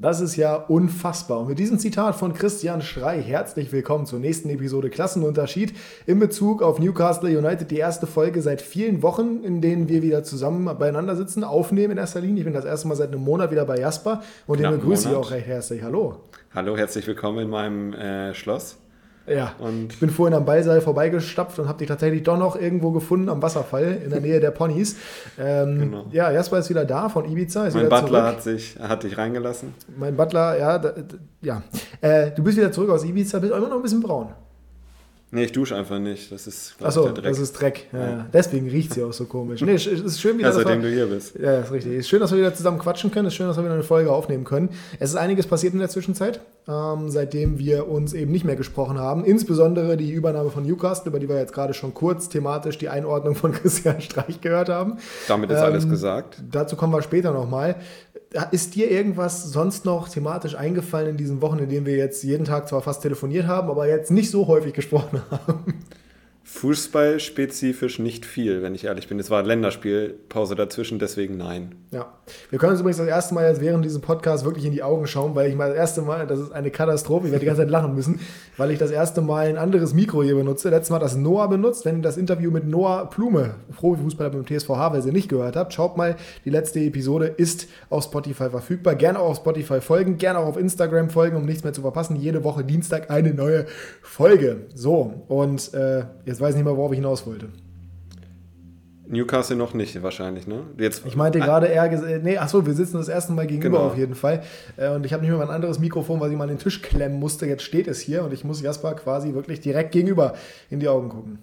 Das ist ja unfassbar. Und mit diesem Zitat von Christian Schrei herzlich willkommen zur nächsten Episode Klassenunterschied in Bezug auf Newcastle United. Die erste Folge seit vielen Wochen, in denen wir wieder zusammen beieinander sitzen, aufnehmen in erster Linie. Ich bin das erste Mal seit einem Monat wieder bei Jasper und den begrüße ich auch recht herzlich. Hallo. Hallo, herzlich willkommen in meinem äh, Schloss. Ja, und ich bin vorhin am Ballsaal vorbeigestapft und habe dich tatsächlich doch noch irgendwo gefunden am Wasserfall in der Nähe der Ponys. Ähm, genau. Ja, Jasper ist wieder da von Ibiza. mein Butler hat, sich, hat dich reingelassen. Mein Butler, ja, da, ja. Äh, du bist wieder zurück aus Ibiza, bist immer noch ein bisschen braun. Nee, ich dusche einfach nicht. Das ist Achso, das ist Dreck. Ja, ja. Deswegen riecht sie auch so komisch. Nee, es ist schön wieder. Ja, seitdem wir, du hier bist. Ja, ist richtig. Es ist schön, dass wir wieder zusammen quatschen können. Es ist schön, dass wir wieder eine Folge aufnehmen können. Es ist einiges passiert in der Zwischenzeit, ähm, seitdem wir uns eben nicht mehr gesprochen haben. Insbesondere die Übernahme von Newcastle, über die wir jetzt gerade schon kurz thematisch die Einordnung von Christian Streich gehört haben. Damit ist ähm, alles gesagt. Dazu kommen wir später nochmal. Ist dir irgendwas sonst noch thematisch eingefallen in diesen Wochen, in denen wir jetzt jeden Tag zwar fast telefoniert haben, aber jetzt nicht so häufig gesprochen haben? Fußballspezifisch nicht viel, wenn ich ehrlich bin. Es war Länderspielpause dazwischen, deswegen nein. Ja. Wir können uns übrigens das erste Mal jetzt während diesem Podcast wirklich in die Augen schauen, weil ich mal das erste Mal, das ist eine Katastrophe, ich werde die ganze Zeit lachen müssen, weil ich das erste Mal ein anderes Mikro hier benutze. Letztes Mal das Noah benutzt. Wenn ihr das Interview mit Noah Plume, Profifußballer beim TSV Havelse, nicht gehört habt, schaut mal, die letzte Episode ist auf Spotify verfügbar. Gerne auch auf Spotify folgen, gerne auch auf Instagram folgen, um nichts mehr zu verpassen. Jede Woche Dienstag eine neue Folge. So, und äh, jetzt weiß ich nicht mehr, worauf ich hinaus wollte. Newcastle noch nicht wahrscheinlich, ne? Jetzt, ich meinte gerade eher, nee, achso, wir sitzen das erste Mal gegenüber genau. auf jeden Fall. Äh, und ich habe nicht mehr ein anderes Mikrofon, weil ich mal an den Tisch klemmen musste. Jetzt steht es hier und ich muss Jasper quasi wirklich direkt gegenüber in die Augen gucken.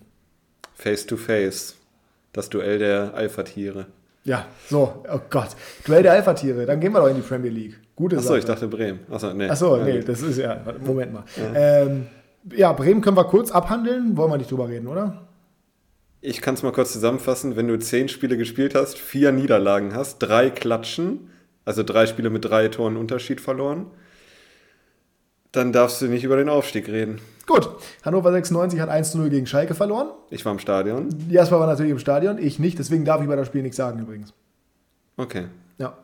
Face to face. Das Duell der Alpha-Tiere. Ja, so, oh Gott. Duell der Alpha-Tiere. Dann gehen wir doch in die Premier League. Gute Achso, ich dachte Bremen. Achso, nee. Achso, nee, das ist ja, Moment mal. Ja. Ähm, ja, Bremen können wir kurz abhandeln. Wollen wir nicht drüber reden, oder? Ich kann es mal kurz zusammenfassen. Wenn du zehn Spiele gespielt hast, vier Niederlagen hast, drei Klatschen, also drei Spiele mit drei Toren Unterschied verloren, dann darfst du nicht über den Aufstieg reden. Gut, Hannover 96 hat 1 0 gegen Schalke verloren. Ich war im Stadion. Jasper war natürlich im Stadion, ich nicht, deswegen darf ich bei das Spiel nichts sagen übrigens. Okay. Ja.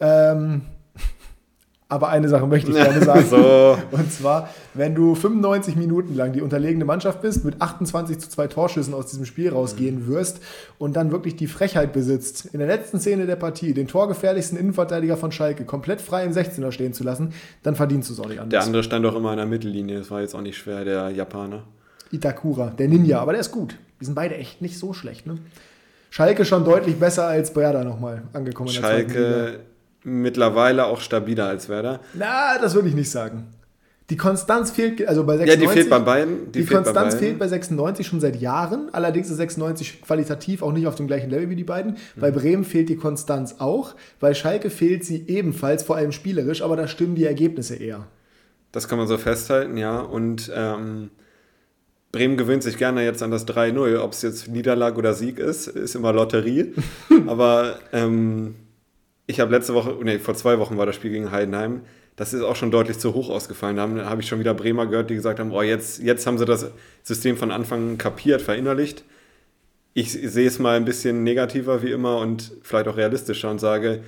Ähm, aber eine Sache möchte ich gerne sagen. so. Und zwar, wenn du 95 Minuten lang die unterlegene Mannschaft bist, mit 28 zu 2 Torschüssen aus diesem Spiel rausgehen mhm. wirst und dann wirklich die Frechheit besitzt, in der letzten Szene der Partie den torgefährlichsten Innenverteidiger von Schalke komplett frei im 16er stehen zu lassen, dann verdienst du es auch nicht anders. Der andere stand doch immer in der Mittellinie, das war jetzt auch nicht schwer, der Japaner. Itakura, der Ninja, aber der ist gut. Die sind beide echt nicht so schlecht, ne? Schalke schon deutlich besser als Berda nochmal angekommen. Schalke mittlerweile auch stabiler als Werder. Na, das würde ich nicht sagen. Die Konstanz fehlt, also bei 96. Ja, die fehlt bei beiden. Die, die fehlt Konstanz bei fehlt bei 96 schon seit Jahren. Allerdings ist 96 qualitativ auch nicht auf dem gleichen Level wie die beiden. Mhm. Bei Bremen fehlt die Konstanz auch. Bei Schalke fehlt sie ebenfalls, vor allem spielerisch, aber da stimmen die Ergebnisse eher. Das kann man so festhalten, ja. Und ähm, Bremen gewöhnt sich gerne jetzt an das 3-0. Ob es jetzt Niederlage oder Sieg ist, ist immer Lotterie. aber ähm, ich habe letzte Woche, nee, vor zwei Wochen war das Spiel gegen Heidenheim. Das ist auch schon deutlich zu hoch ausgefallen. Da habe ich schon wieder Bremer gehört, die gesagt haben, oh, jetzt, jetzt haben sie das System von Anfang kapiert, verinnerlicht. Ich sehe es mal ein bisschen negativer wie immer und vielleicht auch realistischer und sage,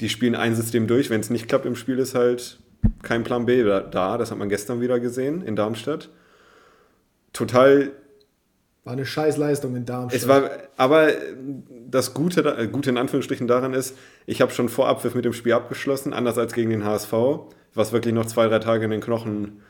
die spielen ein System durch. Wenn es nicht klappt im Spiel, ist halt kein Plan B da. Das hat man gestern wieder gesehen in Darmstadt. Total war eine Scheißleistung in Darmstadt. Es war, aber das Gute, äh, Gute in Anführungsstrichen daran ist, ich habe schon vor Abpfiff mit dem Spiel abgeschlossen, anders als gegen den HSV, was wirklich noch zwei, drei Tage in den Knochen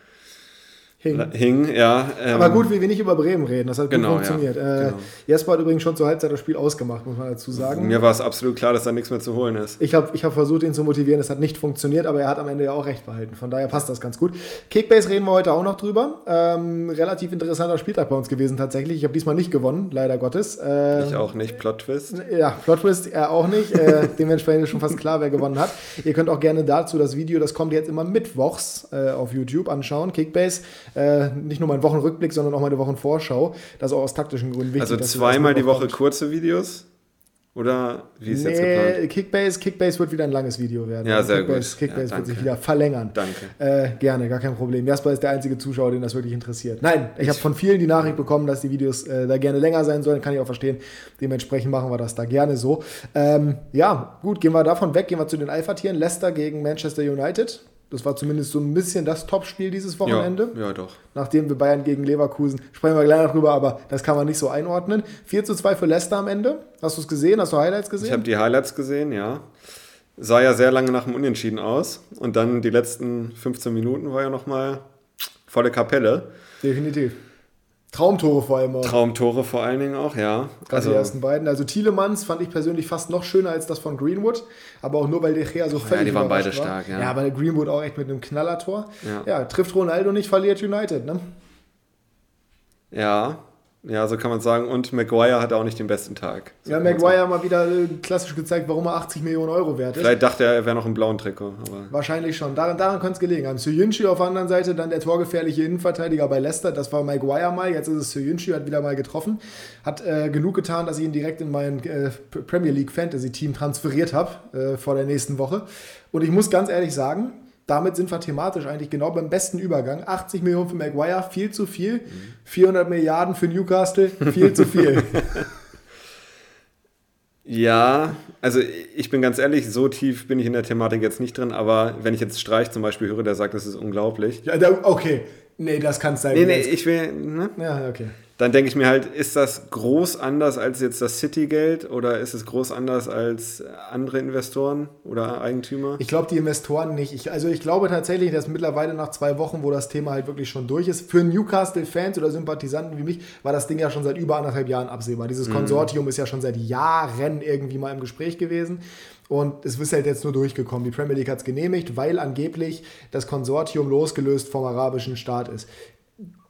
Hing. Hing, ja. Ähm, Aber gut, wie wir nicht über Bremen reden, das hat genau, gut funktioniert. Ja, äh, genau. Jesper hat übrigens schon zur Halbzeit das Spiel ausgemacht, muss man dazu sagen. Mir war es absolut klar, dass da nichts mehr zu holen ist. Ich habe ich hab versucht, ihn zu motivieren, es hat nicht funktioniert, aber er hat am Ende ja auch recht behalten. Von daher passt das ganz gut. Kickbase reden wir heute auch noch drüber. Ähm, relativ interessanter Spieltag bei uns gewesen tatsächlich. Ich habe diesmal nicht gewonnen, leider Gottes. Ähm, ich auch nicht, Plot Twist. Ja, Plot Twist er auch nicht. äh, dementsprechend ist schon fast klar, wer gewonnen hat. Ihr könnt auch gerne dazu das Video, das kommt jetzt immer mittwochs äh, auf YouTube anschauen. Kickbase, äh, nicht nur mal einen Wochenrückblick, sondern auch mal eine Wochenvorschau. Das ist auch aus taktischen Gründen wichtig. Also zweimal die Woche kurze Videos Oder wie ist nee, jetzt geplant? Kickbase, Kickbase wird wieder ein langes Video werden. Ja, sehr Kickbase, gut. Kickbase Ja, wird sich wieder verlängern. Danke. Äh, gerne, gar kein Problem. Jasper ist der einzige Zuschauer, den das wirklich interessiert. Nein, ich habe von vielen die Nachricht bekommen, dass die Videos äh, da gerne länger sein sollen. Kann ich auch verstehen. Dementsprechend machen wir das da gerne so. Ähm, ja, gut, gehen wir davon weg. Gehen wir zu den Alpha-Tieren. Leicester gegen Manchester United. Das war zumindest so ein bisschen das Topspiel dieses Wochenende. Ja, ja, doch. Nachdem wir Bayern gegen Leverkusen, sprechen wir gleich noch drüber, aber das kann man nicht so einordnen. 4 zu 2 für Leicester am Ende. Hast du es gesehen? Hast du Highlights gesehen? Ich habe die Highlights gesehen, ja. Sah ja sehr lange nach dem Unentschieden aus. Und dann die letzten 15 Minuten war ja nochmal volle Kapelle. Definitiv. Traumtore vor allem auch. Traumtore vor allen Dingen auch, ja. Gerade die ersten beiden. Also Thielemanns fand ich persönlich fast noch schöner als das von Greenwood. Aber auch nur, weil De Gea so völlig die waren beide war. stark, ja. Ja, aber Greenwood auch echt mit einem Knallertor. Ja. Ja, trifft Ronaldo nicht, verliert United. Ne? Ja, ja, so kann man sagen. Und Maguire hatte auch nicht den besten Tag. So Ja, Maguire mal wieder äh, klassisch gezeigt, warum er 80 Millionen Euro wert ist. Vielleicht dachte er, er wäre noch im blauen Trikot. Aber Wahrscheinlich schon. Daran, daran könnte es gelegen haben. Soyuncu auf der anderen Seite, dann der torgefährliche Innenverteidiger bei Leicester. Das war Maguire mal. Jetzt ist es Soyuncu, hat wieder mal getroffen. Hat äh, genug getan, dass ich ihn direkt in mein äh, Premier League Fantasy Team transferiert habe äh, vor der nächsten Woche. Und ich muss ganz ehrlich sagen, damit sind wir thematisch eigentlich genau beim besten Übergang. 80 Millionen für Maguire, viel zu viel. 400 Milliarden für Newcastle, viel zu viel. ja, also ich bin ganz ehrlich, so tief bin ich in der Thematik jetzt nicht drin. Aber wenn ich jetzt Streich zum Beispiel höre, der sagt, das ist unglaublich. ja, okay. Nee, das kann es sein. Nee, nee, ich will, ne? Ja, okay. Dann denke ich mir halt, ist das groß anders als jetzt das City-Geld oder ist es groß anders als andere Investoren oder Eigentümer? Ich glaube, die Investoren nicht. Ich, also ich glaube tatsächlich, dass mittlerweile nach zwei Wochen, wo das Thema halt wirklich schon durch ist, für Newcastle-Fans oder Sympathisanten wie mich, war das Ding ja schon seit über anderthalb Jahren absehbar. Dieses Konsortium ist ja schon seit Jahren irgendwie mal im Gespräch gewesen. Und es ist halt jetzt nur durchgekommen. Die Premier League hat es genehmigt, weil angeblich das Konsortium losgelöst vom arabischen Staat ist.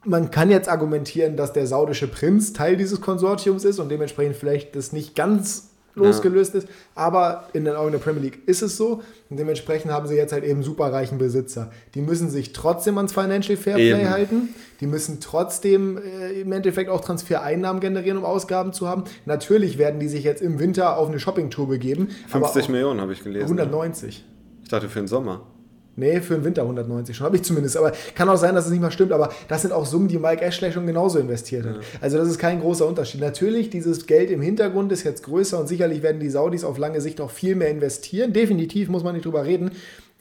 Man kann jetzt argumentieren, dass der saudische Prinz Teil dieses Konsortiums ist und dementsprechend vielleicht das nicht ganz losgelöst ist, aber in den Augen der Premier League ist es so und dementsprechend haben sie jetzt halt eben superreichen Besitzer. Die müssen sich trotzdem ans Financial Fair Play halten, die müssen trotzdem äh, im Endeffekt auch Transfereinnahmen generieren, um Ausgaben zu haben. Natürlich werden die sich jetzt im Winter auf eine Shoppingtour begeben, 50 aber auch Millionen habe ich gelesen. 190. Ich dachte für den Sommer. Nee, für den Winter 190 schon, habe ich zumindest. Aber kann auch sein, dass es nicht mal stimmt. Aber das sind auch Summen, die Mike Ashley schon genauso investiert hat. Also das ist kein großer Unterschied. Natürlich, dieses Geld im Hintergrund ist jetzt größer und sicherlich werden die Saudis auf lange Sicht auch viel mehr investieren. Definitiv, muss man nicht drüber reden.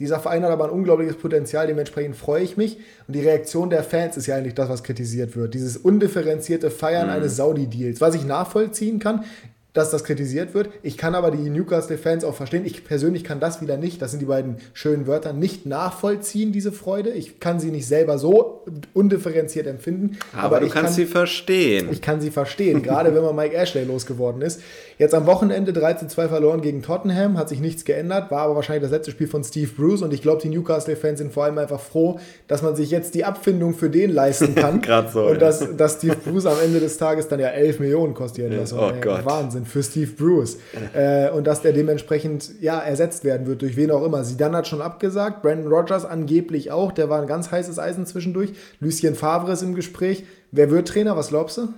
Dieser Verein hat aber ein unglaubliches Potenzial, dementsprechend freue ich mich. Und die Reaktion der Fans ist ja eigentlich das, was kritisiert wird. Dieses undifferenzierte Feiern eines Saudi-Deals, was ich nachvollziehen kann, dass das kritisiert wird. Ich kann aber die Newcastle-Fans auch verstehen. Ich persönlich kann das wieder nicht, das sind die beiden schönen Wörter, nicht nachvollziehen, diese Freude. Ich kann sie nicht selber so undifferenziert empfinden. Aber, du ich kannst kann, sie verstehen. ich kann sie verstehen, gerade wenn man Mike Ashley losgeworden ist. Jetzt am Wochenende 13-2 verloren gegen Tottenham, hat sich nichts geändert, war aber wahrscheinlich das letzte Spiel von Steve Bruce und ich glaube, die Newcastle-Fans sind vor allem einfach froh, dass man sich jetzt die Abfindung für den leisten kann. Grad so, Und ja. dass, dass Steve Bruce am Ende des Tages dann ja 11 Millionen kostet die Entlassung. Oh Gott. Wahnsinn für Steve Bruce. Äh, und dass der dementsprechend ja, ersetzt werden wird, durch wen auch immer. Zidane hat schon abgesagt, Brandon Rogers angeblich auch, der war ein ganz heißes Eisen zwischendurch. Lucien Favre ist im Gespräch. Wer wird Trainer, was glaubst du?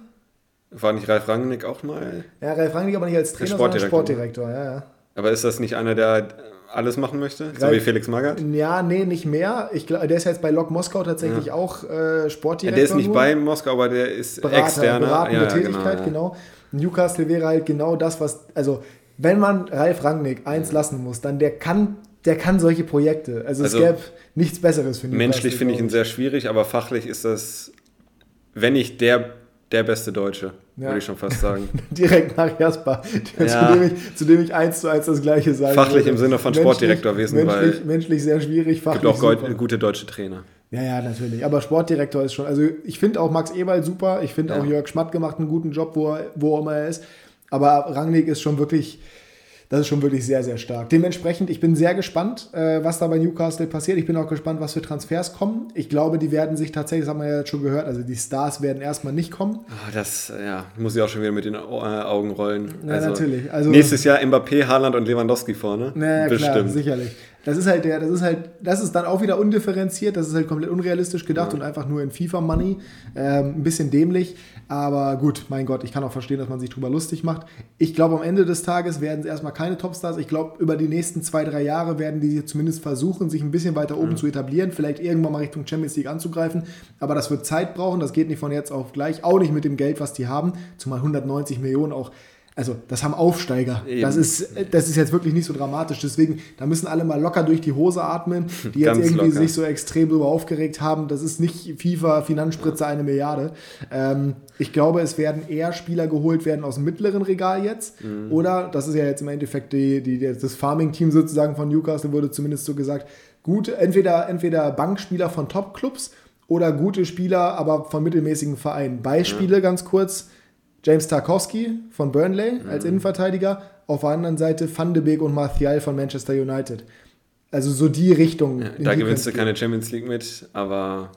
War nicht Ralf Rangnick auch mal? Ja, Ralf Rangnick aber nicht als Trainer, sondern Sportdirektor. Sportdirektor. Ja, ja. Aber ist das nicht einer, der alles machen möchte? So Ralf- wie Felix Magath? ja, nee, nicht mehr. Ich, glaub, der ist jetzt bei Lok Moskau tatsächlich auch äh, Ja, Sportdirektor. der ist nicht nur. bei Moskau, aber der ist Berater, externer. beratende Ja, ja, Tätigkeit, ja. genau. Newcastle wäre halt genau das, was, also wenn man Ralf Rangnick eins lassen muss, dann der kann, der kann solche Projekte. Also, Also, es gäbe nichts Besseres für Newcastle. Menschlich finde ich ihn sehr schwierig, aber fachlich ist das, wenn nicht der, der beste Deutsche, Ja. würde ich schon fast sagen. Direkt nach Jasper, Ja. zu, dem ich, zu dem ich eins zu eins das gleiche sagen Fachlich würde. im Sinne von Menschlich- Sportdirektorwesen, menschlich, weil- menschlich sehr schwierig, fachlich Gibt auch super. gute deutsche Trainer. Ja, ja, natürlich. Aber Sportdirektor ist schon. Also ich finde auch Max Eberl super. Ich finde Ja. auch Jörg Schmatt gemacht einen guten Job, wo er, wo immer er ist. Aber Rangnick ist schon wirklich, das ist schon wirklich sehr, sehr stark. Dementsprechend, ich bin sehr gespannt, äh, was da bei Newcastle passiert. Ich bin auch gespannt, was für Transfers kommen. Ich glaube, die werden sich tatsächlich, das haben wir ja jetzt schon gehört, also die Stars werden erstmal nicht kommen. Ah, das ja, muss ich auch schon wieder mit den äh, Augen rollen. Ja, natürlich. Also- nächstes Jahr Mbappé, Haaland und Lewandowski vorne. Klar, Bestimmt. sicherlich. Das ist halt der, das ist halt, das ist dann auch wieder undifferenziert, das ist halt komplett unrealistisch gedacht Ja. und einfach nur in FIFA-Money. Ähm, ein bisschen dämlich, aber gut, mein Gott, ich kann auch verstehen, dass man sich drüber lustig macht. Ich glaube, am Ende des Tages werden es erstmal keine Topstars. Ich glaube, über die nächsten zwei, drei Jahre werden die zumindest versuchen, sich ein bisschen weiter oben zu etablieren, vielleicht irgendwann mal Richtung Champions League anzugreifen. Aber das wird Zeit brauchen, das geht nicht von jetzt auf gleich, auch nicht mit dem Geld, was die haben, zumal 190 Millionen auch. Also, das haben Aufsteiger. Eben. Das ist, das ist jetzt wirklich nicht so dramatisch. Deswegen, da müssen alle mal locker durch die Hose atmen, die jetzt irgendwie locker. sich so extrem darüber aufgeregt haben. Das ist nicht FIFA Finanzspritze eine Milliarde. Ähm, ich glaube, es werden eher Spieler geholt werden aus dem mittleren Regal jetzt. Oder, das ist ja jetzt im Endeffekt die, die, das Farming-Team sozusagen von Newcastle, wurde zumindest so gesagt, gut, entweder, entweder Bankspieler von Top-Clubs oder gute Spieler, aber von mittelmäßigen Vereinen. Beispiele ganz kurz. James Tarkowski von Burnley als Innenverteidiger, auf der anderen Seite Van de Beek und Martial von Manchester United. Also so die Richtung. Ja, da die gewinnst du keine Champions League mit, aber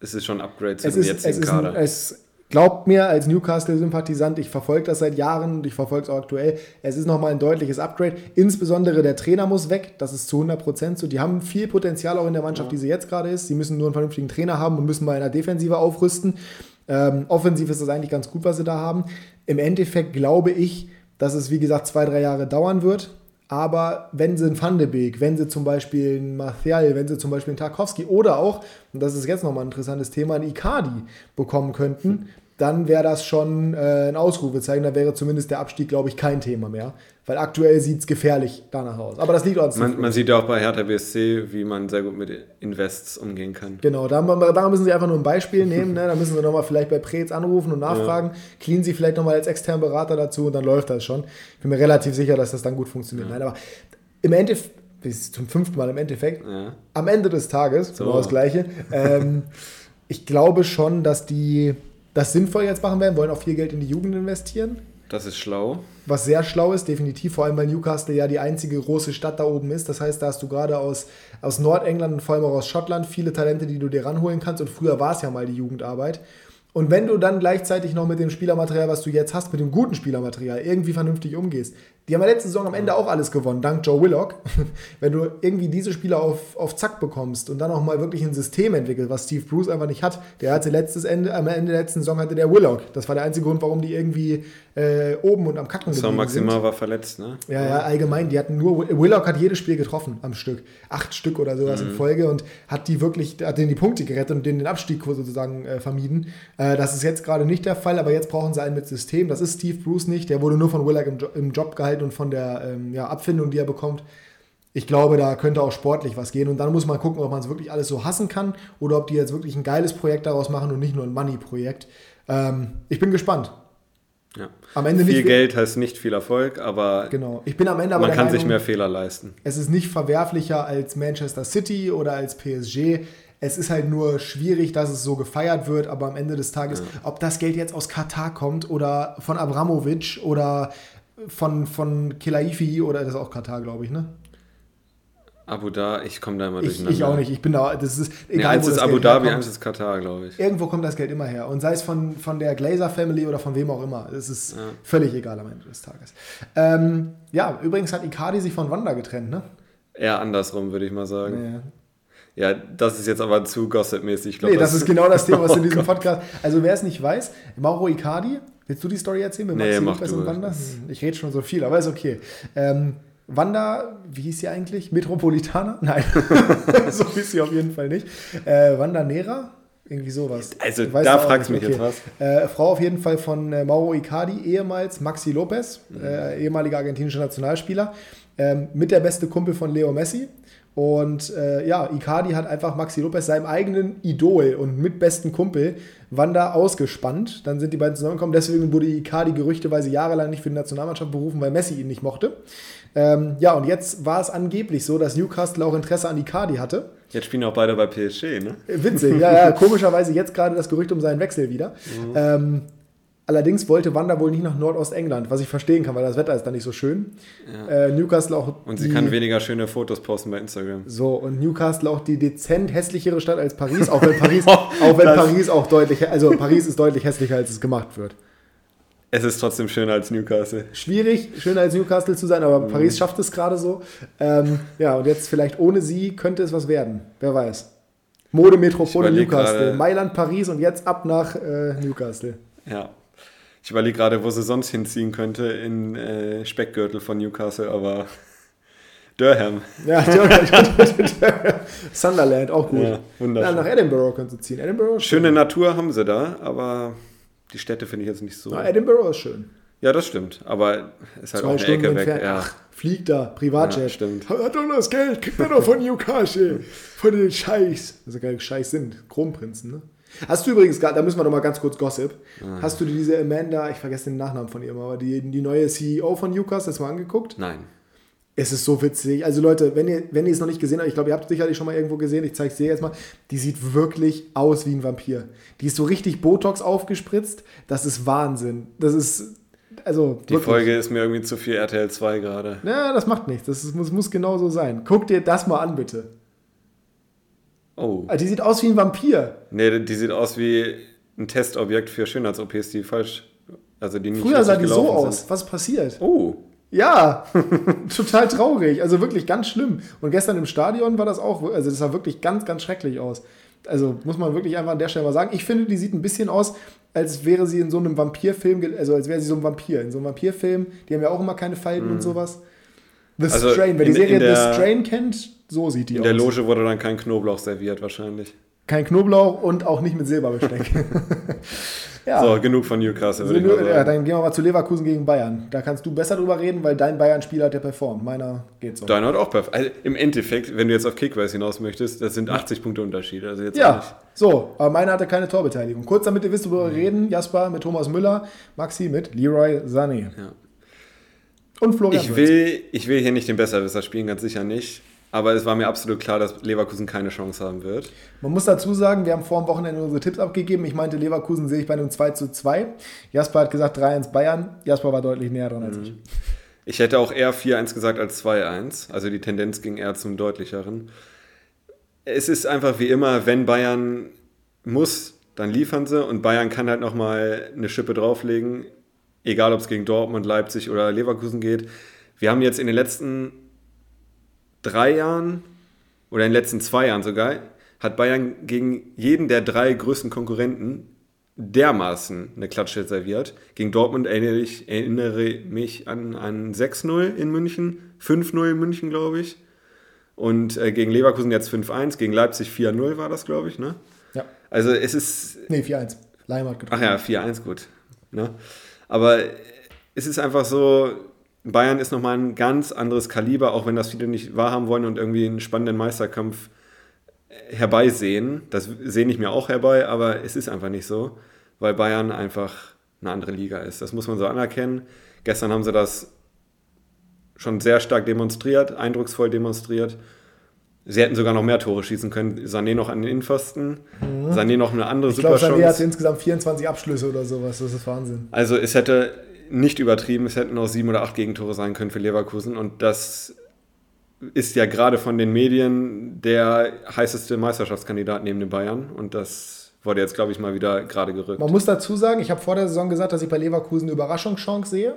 es ist schon ein Upgrade zu es dem ist, jetzigen es ist Kader. es glaubt mir als Newcastle-Sympathisant, ich verfolge das seit Jahren und ich verfolge es auch aktuell. Es ist nochmal ein deutliches Upgrade. Insbesondere der Trainer muss weg. Das ist zu 100% so. Die haben viel Potenzial auch in der Mannschaft, die sie jetzt gerade ist. Sie müssen nur einen vernünftigen Trainer haben und müssen mal in der Defensive aufrüsten. Ähm, offensiv ist das eigentlich ganz gut, was sie da haben. Im Endeffekt glaube ich, dass es, wie gesagt, zwei, drei Jahre dauern wird. Aber wenn sie einen Van de Beek, wenn sie zum Beispiel einen Martial, wenn sie zum Beispiel einen Tarkowski oder auch, und das ist jetzt nochmal ein interessantes Thema, einen Icardi bekommen könnten, dann wäre das schon äh, ein Ausrufezeichen. Da wäre zumindest der Abstieg, glaube ich, kein Thema mehr. Weil aktuell sieht es gefährlich danach aus. Aber das liegt uns Man, man sieht ja auch bei Hertha BSC, wie man sehr gut mit Invests umgehen kann. Genau, da, da müssen Sie einfach nur ein Beispiel nehmen. Ne? Da müssen Sie nochmal vielleicht bei Preetz anrufen und nachfragen. Clean Sie vielleicht nochmal als externen Berater dazu und dann läuft das schon. Ich bin mir relativ sicher, dass das dann gut funktioniert. Nein, aber im Endeffekt, bis zum fünften Mal im Endeffekt, Ja. am Ende des Tages, So. genau das Gleiche, ähm, ich glaube schon, dass die das sinnvoll jetzt machen werden, wollen auch viel Geld in die Jugend investieren. Das ist schlau. Was sehr schlau ist, definitiv, vor allem weil Newcastle ja die einzige große Stadt da oben ist. Das heißt, da hast du gerade aus, aus Nordengland und vor allem auch aus Schottland viele Talente, die du dir ranholen kannst. Und früher war es ja mal die Jugendarbeit. Und wenn du dann gleichzeitig noch mit dem Spielermaterial, was du jetzt hast, mit dem guten Spielermaterial, irgendwie vernünftig umgehst. Die haben ja letzte Saison am Ende auch alles gewonnen, dank Joe Willock. Wenn du irgendwie diese Spieler auf, auf Zack bekommst und dann auch mal wirklich ein System entwickelt, was Steve Bruce einfach nicht hat. Der hatte letztes Ende, am Ende der letzten Saison hatte der Willock. Das war der einzige Grund, warum die irgendwie äh, oben und am Kacken So geblieben Maximal sind. war verletzt, ne? Ja, ja, allgemein. Die hatten nur, Willock hat jedes Spiel getroffen am Stück. Acht Stück oder sowas in Folge und hat die wirklich, hat denen die Punkte gerettet und denen den Abstieg sozusagen äh, vermieden. Äh, das ist jetzt gerade nicht der Fall, aber jetzt brauchen sie einen mit System. Das ist Steve Bruce nicht. Der wurde nur von Willock im, jo im Job gehalten und von der ähm, ja, Abfindung, die er bekommt. Ich glaube, da könnte auch sportlich was gehen. Und dann muss man gucken, ob man es wirklich alles so hassen kann oder ob die jetzt wirklich ein geiles Projekt daraus machen und nicht nur ein Money-Projekt. Ähm, ich bin gespannt. Ja. Am Ende viel. Geld heißt nicht viel Erfolg, aber Genau. Ich bin am Ende aber man kann sich Meinung- mehr Fehler leisten. es ist nicht verwerflicher als Manchester City oder als PSG. Es ist halt nur schwierig, dass es so gefeiert wird, aber am Ende des Tages, ob das Geld jetzt aus Katar kommt oder von Abramovic oder von, von Kelaifi oder das ist auch Katar, glaube ich, ne? Abu Dhabi, ich komme da immer Ich, durcheinander. ich auch nicht. Ich bin da, das ist Nee, egal, eins wo ist das Abu Geld Dhabi, eins ist Katar, glaube ich. Irgendwo kommt das Geld immer her. Und sei es von, von der Glazer Family oder von wem auch immer. Es ist Ja. völlig egal am Ende des Tages. Ähm, ja, übrigens hat Icardi sich von Wanda getrennt, ne? Eher andersrum, würde ich mal sagen. Ja. Ja, das ist jetzt aber zu gossip-mäßig. Ich glaub, Nee, das ist genau das Thema, was in Oh diesem. Podcast. Also, wer es nicht weiß, Mauro Icardi, willst du die Story erzählen mit Nee, Maxi mach Lopez und Wanda? Hm, Ich rede schon so viel, aber ist okay. Ähm, Wanda, wie hieß sie eigentlich? Metropolitaner? Nein, so hieß sie auf jeden Fall nicht. Äh, Wanda Nera? Irgendwie sowas. Also, Weißt da fragst du mich nicht, jetzt was. Äh, Frau auf jeden Fall von äh, Mauro Icardi, ehemals Maxi Lopez, Mhm. äh, ehemaliger argentinischer Nationalspieler, ähm, mit der beste Kumpel von Leo Messi. Und äh, ja, Icardi hat einfach Maxi Lopez, seinem eigenen Idol und mitbesten Kumpel, Wanda ausgespannt. Dann sind die beiden zusammengekommen. Deswegen wurde Icardi gerüchteweise jahrelang nicht für die Nationalmannschaft berufen, weil Messi ihn nicht mochte. Ähm, ja, und jetzt war es angeblich so, dass Newcastle auch Interesse an Icardi hatte. Jetzt spielen auch beide bei PSG, ne? Witzig, ja, ja, komischerweise jetzt gerade das Gerücht um seinen Wechsel wieder. Mhm. Ähm, allerdings wollte Wanda wohl nicht nach Nordostengland, was ich verstehen kann, weil das Wetter ist da nicht so schön. Äh, Newcastle auch. Und sie kann weniger schöne Fotos posten bei Instagram. So, und Newcastle auch die dezent hässlichere Stadt als Paris, auch wenn Paris, auch wenn Paris auch deutlich, also Paris ist deutlich hässlicher, als es gemacht wird. Es ist trotzdem schöner als Newcastle. Schwierig, schöner als Newcastle zu sein, aber mhm. Paris schafft es gerade so. Ähm, ja, und jetzt vielleicht ohne sie könnte es was werden. Wer weiß. Modemetropole Newcastle. Mailand, Paris und jetzt ab nach äh, Newcastle. Ja. Ich überlege gerade, wo sie sonst hinziehen könnte in äh, Speckgürtel von Newcastle, aber Durham. Ja, Durham. Sunderland, auch gut. Ja, wunderschön. Ja, nach Edinburgh könnte sie ziehen. Edinburgh Schöne Natur haben sie da, aber die Städte finde ich jetzt nicht so. Na, Edinburgh ist schön. Ja, das stimmt. Aber ist halt Zwei auch eine Stunden Ecke weg. Ja. Ach, fliegt da, Privatjet. Ja, stimmt. Hat doch das Geld, kriegt er doch von Newcastle. von den Scheichs. Also geil Scheichs sind. Kronprinzen, ne? Hast du übrigens, da müssen wir noch mal ganz kurz Gossip. Ah. Hast du diese Amanda, ich vergesse den Nachnamen von ihr aber die, die neue CEO von Newcastle, das mal angeguckt? Nein. Es ist so witzig. Also Leute, wenn ihr, wenn ihr es noch nicht gesehen habt, ich glaube, ihr habt es sicherlich schon mal irgendwo gesehen, ich zeige es dir jetzt mal, die sieht wirklich aus wie ein Vampir. Die ist so richtig Botox aufgespritzt. Das ist Wahnsinn. Das ist, also Die wirklich. Folge ist mir irgendwie zu viel RTL 2 gerade. Ja, das macht nichts. Das ist, muss, muss genau so sein. Guck dir das mal an, bitte. Oh. Also die sieht aus wie ein Vampir. Nee, die sieht aus wie ein Testobjekt für Schönheits-OPs, die falsch, also die nicht Früher sah die so sind. aus. Was ist passiert? Oh. Ja, total traurig. Also wirklich ganz schlimm. Und gestern im Stadion war das auch, also das sah wirklich ganz, ganz schrecklich aus. Also muss man wirklich einfach an der Stelle mal sagen. Ich finde, die sieht ein bisschen aus, als wäre sie in so einem Vampirfilm, also als wäre sie so ein Vampir. In so einem Vampirfilm, die haben ja auch immer keine Falten mm. und mhm. sowas. The also Strain, wer die Serie The Strain kennt, so sieht die in aus. In der Loge wurde dann kein Knoblauch serviert wahrscheinlich. Kein Knoblauch und auch nicht mit Silberbesteck. Ja. So, genug von Newcastle. Also, ja, dann gehen wir mal zu Leverkusen gegen Bayern. Da kannst du besser drüber reden, weil dein Bayern-Spieler hat ja performt. Meiner geht so. Deiner hat auch performt. Also, Im Endeffekt, wenn du jetzt auf Kickbase hinaus möchtest, das sind 80 Punkte Unterschied. Also jetzt ja, so. Aber meiner hatte keine Torbeteiligung. Kurz damit ihr wisst, worüber wir mhm. reden. Jasper mit Thomas Müller, Maxi mit Leroy Sané. Ja. Und Florian ich will, ich will hier nicht den Besserwisser spielen, ganz sicher nicht. Aber es war mir absolut klar, dass Leverkusen keine Chance haben wird. Man muss dazu sagen, wir haben vor dem Wochenende unsere Tipps abgegeben. Ich meinte, Leverkusen sehe ich bei einem 2 zu 2. Jasper hat gesagt 3-1 Bayern. Jasper war deutlich näher dran als mhm. ich. Ich hätte auch eher 4-1 gesagt als 2-1. Also die Tendenz ging eher zum deutlicheren. Es ist einfach wie immer, wenn Bayern muss, dann liefern sie. Und Bayern kann halt nochmal eine Schippe drauflegen. Egal, ob es gegen Dortmund, Leipzig oder Leverkusen geht. Wir haben jetzt in den letzten drei Jahren oder in den letzten zwei Jahren sogar, hat Bayern gegen jeden der drei größten Konkurrenten dermaßen eine Klatsche serviert. Gegen Dortmund erinnere ich erinnere mich an ein 6-0 in München, 5-0 in München, glaube ich. Und äh, gegen Leverkusen jetzt 5-1, gegen Leipzig 4-0 war das, glaube ich, ne? Ja. Also es ist. Nee, 4-1. Leim hat getroffen. Ach ja, 4-1, gut. Ne? Aber es ist einfach so, Bayern ist nochmal ein ganz anderes Kaliber, auch wenn das viele nicht wahrhaben wollen und irgendwie einen spannenden Meisterkampf herbeisehen. Das sehne ich mir auch herbei, aber es ist einfach nicht so, weil Bayern einfach eine andere Liga ist. Das muss man so anerkennen. Gestern haben sie das schon sehr stark demonstriert, eindrucksvoll demonstriert. Sie hätten sogar noch mehr Tore schießen können. Sané noch an den Innenpfosten. Mhm. Sané noch eine andere ich Super glaube, Sané hat insgesamt 24 Abschlüsse oder sowas. Das ist Wahnsinn. Also es hätte nicht übertrieben. Es hätten auch sieben oder acht Gegentore sein können für Leverkusen. Und das ist ja gerade von den Medien der heißeste Meisterschaftskandidat neben den Bayern. Und das wurde jetzt, glaube ich, mal wieder gerade gerückt. Man muss dazu sagen, ich habe vor der Saison gesagt, dass ich bei Leverkusen eine Überraschungschance sehe.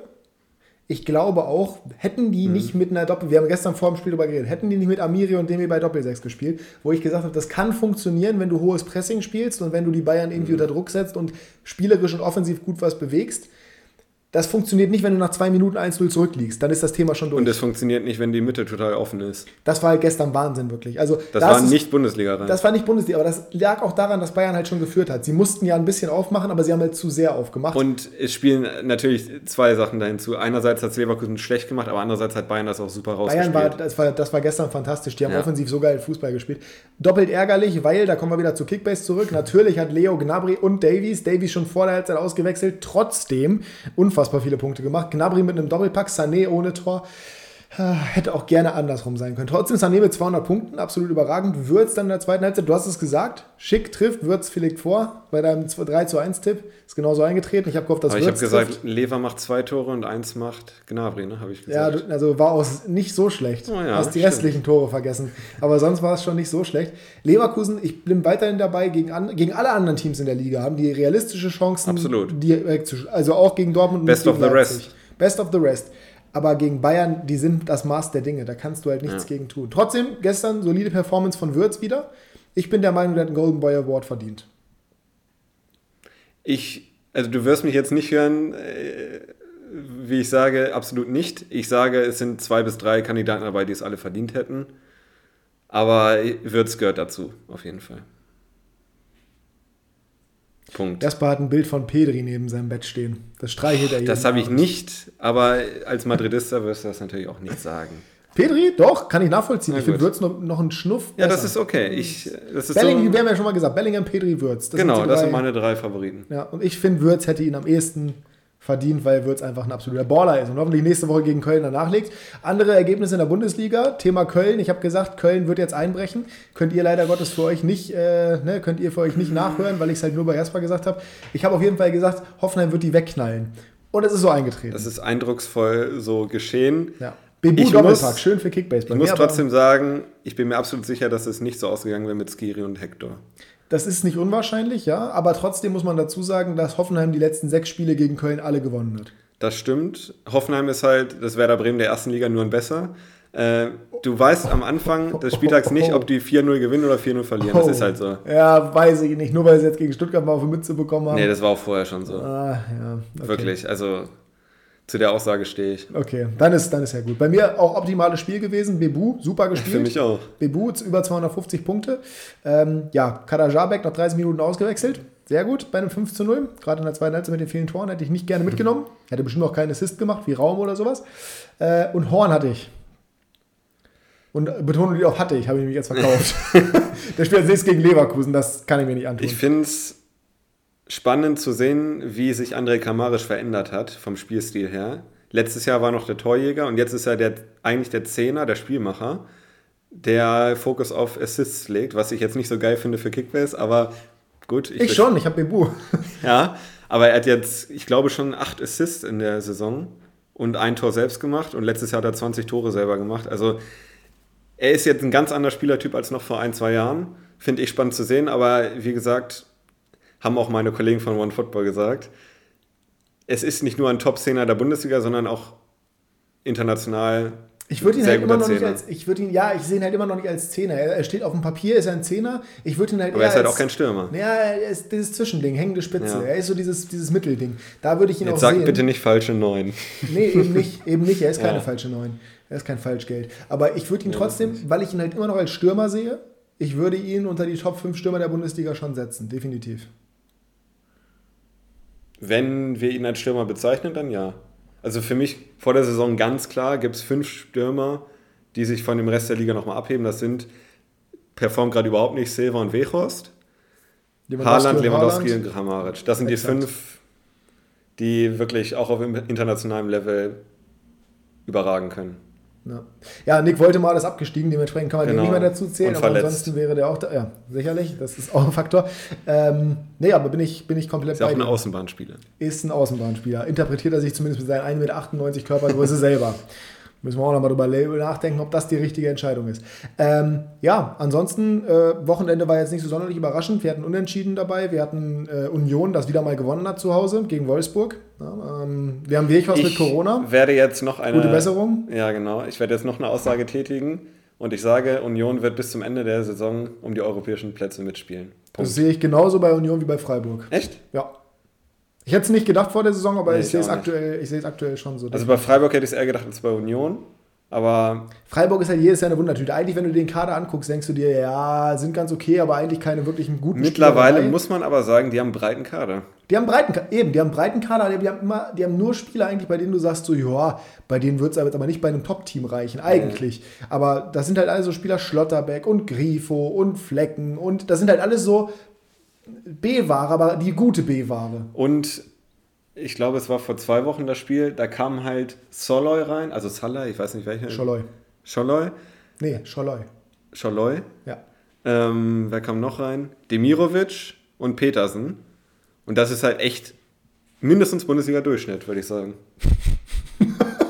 Ich glaube auch, hätten die mhm. nicht mit einer Doppel, wir haben gestern vor dem Spiel darüber geredet, hätten die nicht mit Amiri und Demi bei Doppelsechs gespielt, wo ich gesagt habe, das kann funktionieren, wenn du hohes Pressing spielst und wenn du die Bayern irgendwie mhm. unter Druck setzt und spielerisch und offensiv gut was bewegst. Das funktioniert nicht, wenn du nach zwei Minuten 1-0 zurückliegst. Dann ist das Thema schon durch. Und es funktioniert nicht, wenn die Mitte total offen ist. Das war halt gestern Wahnsinn, wirklich. Also, das, das war nicht Bundesliga rein. Das war nicht Bundesliga, aber das lag auch daran, dass Bayern halt schon geführt hat. Sie mussten ja ein bisschen aufmachen, aber sie haben halt zu sehr aufgemacht. Und es spielen natürlich zwei Sachen dahin zu. Einerseits hat es Leverkusen schlecht gemacht, aber andererseits hat Bayern das auch super rausgespielt. Bayern war, das war, das war gestern fantastisch. Die haben ja. offensiv so geil Fußball gespielt. Doppelt ärgerlich, weil, da kommen wir wieder zu Kickbase zurück, natürlich hat Leo Gnabry und Davies, Davies schon vor der Halbzeit ausgewechselt, trotzdem unfassbar viele Punkte gemacht gemacht. Gnabry mit einem Doppelpack, Sané ohne Tor. Hätte auch gerne andersrum sein können. Trotzdem ist Sané mit 200 Punkten absolut überragend. Würz dann in der zweiten Halbzeit, du hast es gesagt, Schick trifft, Würz vielleicht vor bei deinem 3 zu 1 Tipp. Ist genauso eingetreten. Ich habe gehofft, dass Aber ich habe gesagt, Lever macht zwei Tore und eins macht Gnabry, ne? Habe ich gesagt. Ja, also war auch nicht so schlecht. Oh ja, hast die stimmt. restlichen Tore vergessen. Aber sonst war es schon nicht so schlecht. Leverkusen, ich bin weiterhin dabei, gegen, an, gegen alle anderen Teams in der Liga haben die realistische Chancen. Absolut. Die, also auch gegen Dortmund Best und of the rest. Best of the rest. Aber gegen Bayern, die sind das Maß der Dinge. Da kannst du halt nichts ja. gegen tun. Trotzdem, gestern solide Performance von Würz wieder. Ich bin der Meinung, der hat einen Golden Boy Award verdient. Ich, also du wirst mich jetzt nicht hören, äh, wie ich sage, absolut nicht. Ich sage, es sind zwei bis drei Kandidaten dabei, die es alle verdient hätten. Aber Würz gehört dazu, auf jeden Fall. Punkt. Jasper hat ein Bild von Pedri neben seinem Bett stehen. Das streichelt er Das habe ich nicht, aber als Madridista wirst du das natürlich auch nicht sagen. Pedri, doch, kann ich nachvollziehen. Na ich finde Würz noch, noch einen Schnuff. Besser. Ja, das ist okay. Ich, das ist Bellingham, so wir haben ja schon mal gesagt, Bellingham, Pedri, Würz. Das genau, sind das sind meine drei Favoriten. Ja, und ich finde, Würz hätte ihn am ehesten verdient, weil Würz einfach ein absoluter Baller ist und hoffentlich nächste Woche gegen Köln danach legt. Andere Ergebnisse in der Bundesliga, Thema Köln. Ich habe gesagt, Köln wird jetzt einbrechen. Könnt ihr leider Gottes für euch nicht, äh, ne, könnt ihr für euch nicht nachhören, weil ich es halt nur bei Jasper gesagt habe. Ich habe auf jeden Fall gesagt, Hoffenheim wird die wegknallen. Und es ist so eingetreten. Das ist eindrucksvoll so geschehen. Ja. Bebu Doppelpack, schön für Kickbase. Ich muss trotzdem sagen, ich bin mir absolut sicher, dass es nicht so ausgegangen wäre mit Skiri und Hector. Das ist nicht unwahrscheinlich, ja, aber trotzdem muss man dazu sagen, dass Hoffenheim die letzten sechs Spiele gegen Köln alle gewonnen hat. Das stimmt. Hoffenheim ist halt das Werder Bremen der ersten Liga nur ein besser. Äh, du weißt am Anfang des Spieltags nicht, ob die 4-0 gewinnen oder 4-0 verlieren. Das ist halt so. Ja, weiß ich nicht. Nur weil sie jetzt gegen Stuttgart mal auf die Mütze bekommen haben. Nee, das war auch vorher schon so. Ah, ja. Okay. Wirklich. Also zu der Aussage stehe ich. Okay, dann ist, dann ist ja gut. Bei mir auch optimales Spiel gewesen. Bebu, super gespielt. Für mich auch. Bebu, über 250 Punkte. Ähm, ja, Kadajabek nach 30 Minuten ausgewechselt. Sehr gut bei einem 5 zu 0. Gerade in der zweiten Halbzeit mit den vielen Toren hätte ich nicht gerne mitgenommen. Hätte bestimmt auch keinen Assist gemacht, wie Raum oder sowas. Äh, und Horn hatte ich. Und Betonung die auch hatte ich, habe ich mich jetzt verkauft. Der spielt als nächstes gegen Leverkusen, das kann ich mir nicht antun. Ich finde es spannend zu sehen, wie sich André Kamarisch verändert hat vom Spielstil her. Letztes Jahr war noch der Torjäger und jetzt ist er der, eigentlich der Zehner, der Spielmacher, der Fokus auf Assists legt, was ich jetzt nicht so geil finde für Kickbase, aber gut. Ich, ich schon, ich habe Bebu. ja, aber er hat jetzt, ich glaube, schon acht Assists in der Saison und ein Tor selbst gemacht und letztes Jahr hat er 20 Tore selber gemacht. Also er ist jetzt ein ganz anderer Spielertyp als noch vor ein, zwei Jahren. Finde ich spannend zu sehen, aber wie gesagt, haben auch meine Kollegen von OneFootball gesagt. Es ist nicht nur ein Top-Zehner der Bundesliga, sondern auch international. Ich würde ihn halt immer noch Zehner. nicht als, ich würde ihn, ja, ich sehe ihn halt immer noch nicht als Zehner. Er steht auf dem Papier, ist er ein Zehner. Ich würde ihn halt Aber er ist halt auch kein Stürmer. Ja, er ist dieses Zwischending, hängende Spitze. Ja. Er ist so dieses, dieses Mittelding. Da würde ich ihn Jetzt auch sag sehen. bitte nicht falsche Neun. Nee, eben nicht, eben nicht. Er ist keine ja. falsche Neun. Er ist kein Falschgeld. Aber ich würde ihn trotzdem, weil ich ihn halt immer noch als Stürmer sehe, ich würde ihn unter die Top 5 Stürmer der Bundesliga schon setzen. Definitiv. Wenn wir ihn als Stürmer bezeichnen, dann ja. Also für mich vor der Saison ganz klar gibt es fünf Stürmer, die sich von dem Rest der Liga nochmal abheben. Das sind, performt gerade überhaupt nicht, Silva und Wechhorst. Haaland, Lewandowski und Kramaric. Das sind Exakt. die fünf, die wirklich auch auf internationalem Level überragen können. Ja. ja, Nick wollte mal das abgestiegen, dementsprechend kann man genau. den nicht mehr dazu zählen, aber ansonsten wäre der auch da. Ja, sicherlich, das ist auch ein Faktor. Ähm, nee, aber bin ich, bin ich komplett ist bei. Ist auch ein Außenbahnspieler. Ist ein Außenbahnspieler. Interpretiert er sich zumindest mit seinen 1,98 Meter Körpergröße selber. Müssen wir auch nochmal drüber nachdenken, ob das die richtige Entscheidung ist. Ähm, ja, ansonsten, äh, Wochenende war jetzt nicht so sonderlich überraschend. Wir hatten Unentschieden dabei. Wir hatten äh, Union, das wieder mal gewonnen hat zu Hause gegen Wolfsburg. Ja, ähm, wir haben wirklich was mit Corona. Ich werde jetzt noch eine. Gute Besserung. Ja, genau. Ich werde jetzt noch eine Aussage tätigen. Und ich sage, Union wird bis zum Ende der Saison um die europäischen Plätze mitspielen. Punkt. Das sehe ich genauso bei Union wie bei Freiburg. Echt? Ja. Ich hätte es nicht gedacht vor der Saison, aber nee, ich, sehe es aktuell, ich sehe es aktuell schon so. Also bei Freiburg hätte ich es eher gedacht als bei Union. Aber Freiburg ist halt jedes Jahr eine Wundertüte. Eigentlich, wenn du den Kader anguckst, denkst du dir, ja, sind ganz okay, aber eigentlich keine wirklichen guten Mittlerweile Spieler muss man aber sagen, die haben einen breiten Kader. Die haben breiten eben, die haben einen breiten Kader, die haben immer, die haben nur Spieler eigentlich, bei denen du sagst so, ja, bei denen wird es aber nicht bei einem Top-Team reichen, eigentlich. Mhm. Aber das sind halt alle so Spieler Schlotterbeck und Grifo und Flecken und das sind halt alles so B-Ware, aber die gute B-Ware. Und ich glaube, es war vor zwei Wochen das Spiel, da kam halt Soloy rein, also Salah, ich weiß nicht welcher. Scholloy. Scholloy? Nee, Scholloy. Scholloy? Ja. Ähm, wer kam noch rein? Demirovic und Petersen. Und das ist halt echt mindestens Bundesliga-Durchschnitt, würde ich sagen.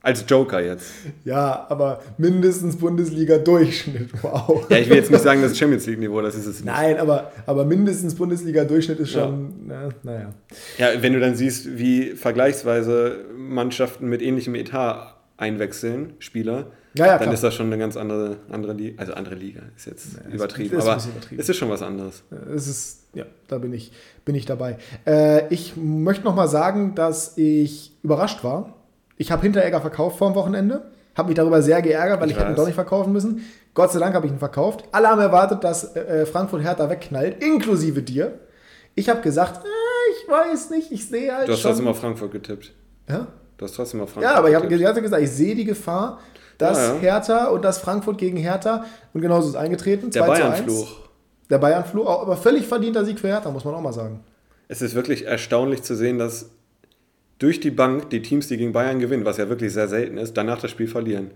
Als Joker jetzt. Ja, aber mindestens Bundesliga-Durchschnitt. Wow. Ja, ich will jetzt nicht sagen, das ist Champions League-Niveau, das ist es nicht. Nein, aber, aber mindestens Bundesliga-Durchschnitt ist schon, na, naja. Ja, wenn du dann siehst, wie vergleichsweise Mannschaften mit ähnlichem Etat einwechseln, Spieler, Ja, ja, dann klar. ist das schon eine ganz andere, andere Liga. Also andere Liga ist jetzt ist- übertrieben, ist ein aber übertrieben. es ist schon was anderes. Es ist, ja, da bin ich, bin ich dabei. Äh, ich möchte noch mal sagen, dass ich überrascht war. Ich habe Hinteregger verkauft vor dem Wochenende. Habe mich darüber sehr geärgert, weil Ich ich, hätte ihn doch nicht verkaufen müssen. Gott sei Dank habe ich ihn verkauft. Alle haben erwartet, dass äh, Frankfurt Hertha wegknallt, inklusive dir. Ich habe gesagt, äh, ich weiß nicht, ich sehe halt Du hast schon. trotzdem auf Frankfurt getippt. ja? Du hast trotzdem auf Frankfurt ja, aber ich habe gesagt, ich sehe die Gefahr, dass Ja, ja. Hertha und dass Frankfurt gegen Hertha und genauso ist eingetreten. Der 2 zu 1. Bayern-Fluch. Der Bayern-Fluch, aber völlig verdienter Sieg für Hertha, muss man auch mal sagen. Es ist wirklich erstaunlich zu sehen, dass durch die Bank die Teams, die gegen Bayern gewinnen, was ja wirklich sehr selten ist, danach das Spiel verlieren.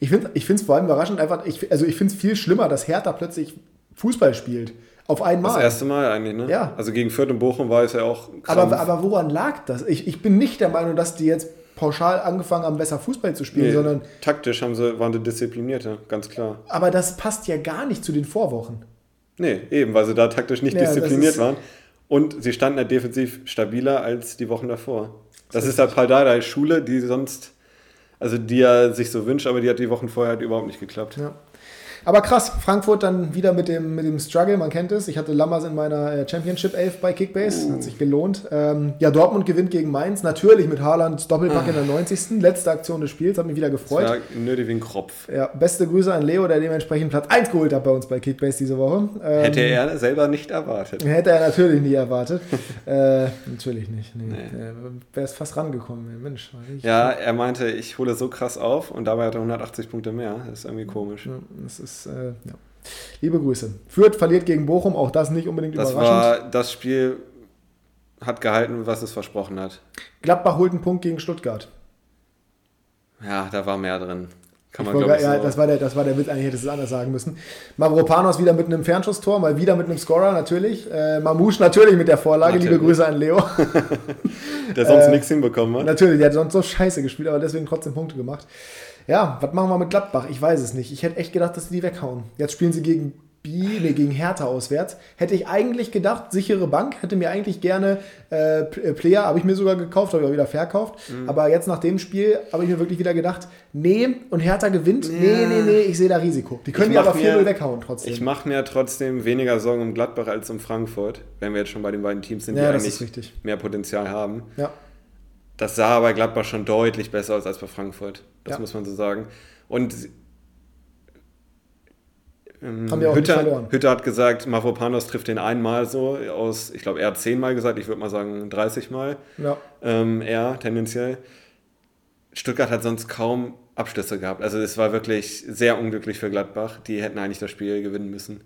Ich finde es vor allem überraschend, einfach, ich, also ich finde es viel schlimmer, dass Hertha plötzlich Fußball spielt. Auf Das einmal. erste Mal eigentlich, ne? Ja. Also gegen Fürth und Bochum war es ja auch krampf. aber, aber woran lag das? Ich, ich bin nicht der Meinung, dass die jetzt pauschal angefangen haben, besser Fußball zu spielen, Nee, sondern taktisch haben sie, waren sie disziplinierter, ganz klar. aber das passt ja gar nicht zu den Vorwochen. Nee, eben, weil sie da taktisch nicht Ja, das diszipliniert waren. Und sie standen ja defensiv stabiler als die Wochen davor. Das ist halt Paldada Schule, die sonst, also die er sich so wünscht, aber die hat die Wochen vorher halt überhaupt nicht geklappt. Ja. Aber krass, Frankfurt dann wieder mit dem, mit dem Struggle, man kennt es. Ich hatte Lammers in meiner äh, Championship 11 bei Kickbase, hat sich gelohnt. Ähm, ja, Dortmund gewinnt gegen Mainz, natürlich mit Haalands Doppelpack in der 90. Letzte Aktion des Spiels, hat mich wieder gefreut. war nötig wie ein Kropf. Ja, beste Grüße an Leo, der dementsprechend Platz 1 geholt hat bei uns bei Kickbase diese Woche. Ähm, Hätte er selber nicht erwartet. Hätte er natürlich nie erwartet. äh, natürlich nicht. Nee. Nee. Wäre es fast rangekommen. Mensch. Ja, er meinte, ich hole so krass auf und dabei hat er 180 Punkte mehr. Das ist irgendwie komisch. Ja, Das ist, äh, ja. Liebe Grüße. Fürth verliert gegen Bochum, auch das nicht unbedingt Das überraschend. war, das Spiel hat gehalten, was es versprochen hat. Gladbach holt einen Punkt gegen Stuttgart. Ja, da war mehr drin. Kann man, wollte ja, so. das war, der, das war der Witz, eigentlich hätte ich es anders sagen müssen. Mavropanos wieder mit einem Fernschusstor, mal wieder mit einem Scorer natürlich. Äh, Mamouche natürlich mit der Vorlage, liebe Natürlich. Grüße an Leo. der sonst äh, nichts hinbekommen hat. natürlich, der hat sonst so scheiße gespielt, aber deswegen trotzdem Punkte gemacht. Ja, was machen wir mit Gladbach? Ich weiß es nicht. Ich hätte echt gedacht, dass sie die weghauen. Jetzt spielen sie gegen B, nee, gegen Hertha auswärts. Hätte ich eigentlich gedacht, sichere Bank, hätte mir eigentlich gerne äh, äh, Player, habe ich mir sogar gekauft, habe ich auch wieder verkauft. Mhm. Aber jetzt nach dem Spiel habe ich mir wirklich wieder gedacht, nee, und Hertha gewinnt. Nee, nee, nee, ich sehe da Risiko. Die können die aber mach mir- 4-0 weghauen trotzdem. Ich mache mir trotzdem weniger Sorgen um Gladbach als um Frankfurt, wenn wir jetzt schon bei den beiden Teams sind, die Ja, das eigentlich mehr Potenzial haben. ja. Das sah bei Gladbach schon deutlich besser aus als bei Frankfurt. Das Ja. muss man so sagen. Und ähm, Hütter. Hütter hat gesagt, Mavropanos trifft den einmal so aus, ich glaube, er hat zehnmal gesagt, ich würde mal sagen 30 Mal. ja. Ähm, er tendenziell. Stuttgart hat sonst kaum Abschlüsse gehabt. Also es war wirklich sehr unglücklich für Gladbach. Die hätten eigentlich das Spiel gewinnen müssen.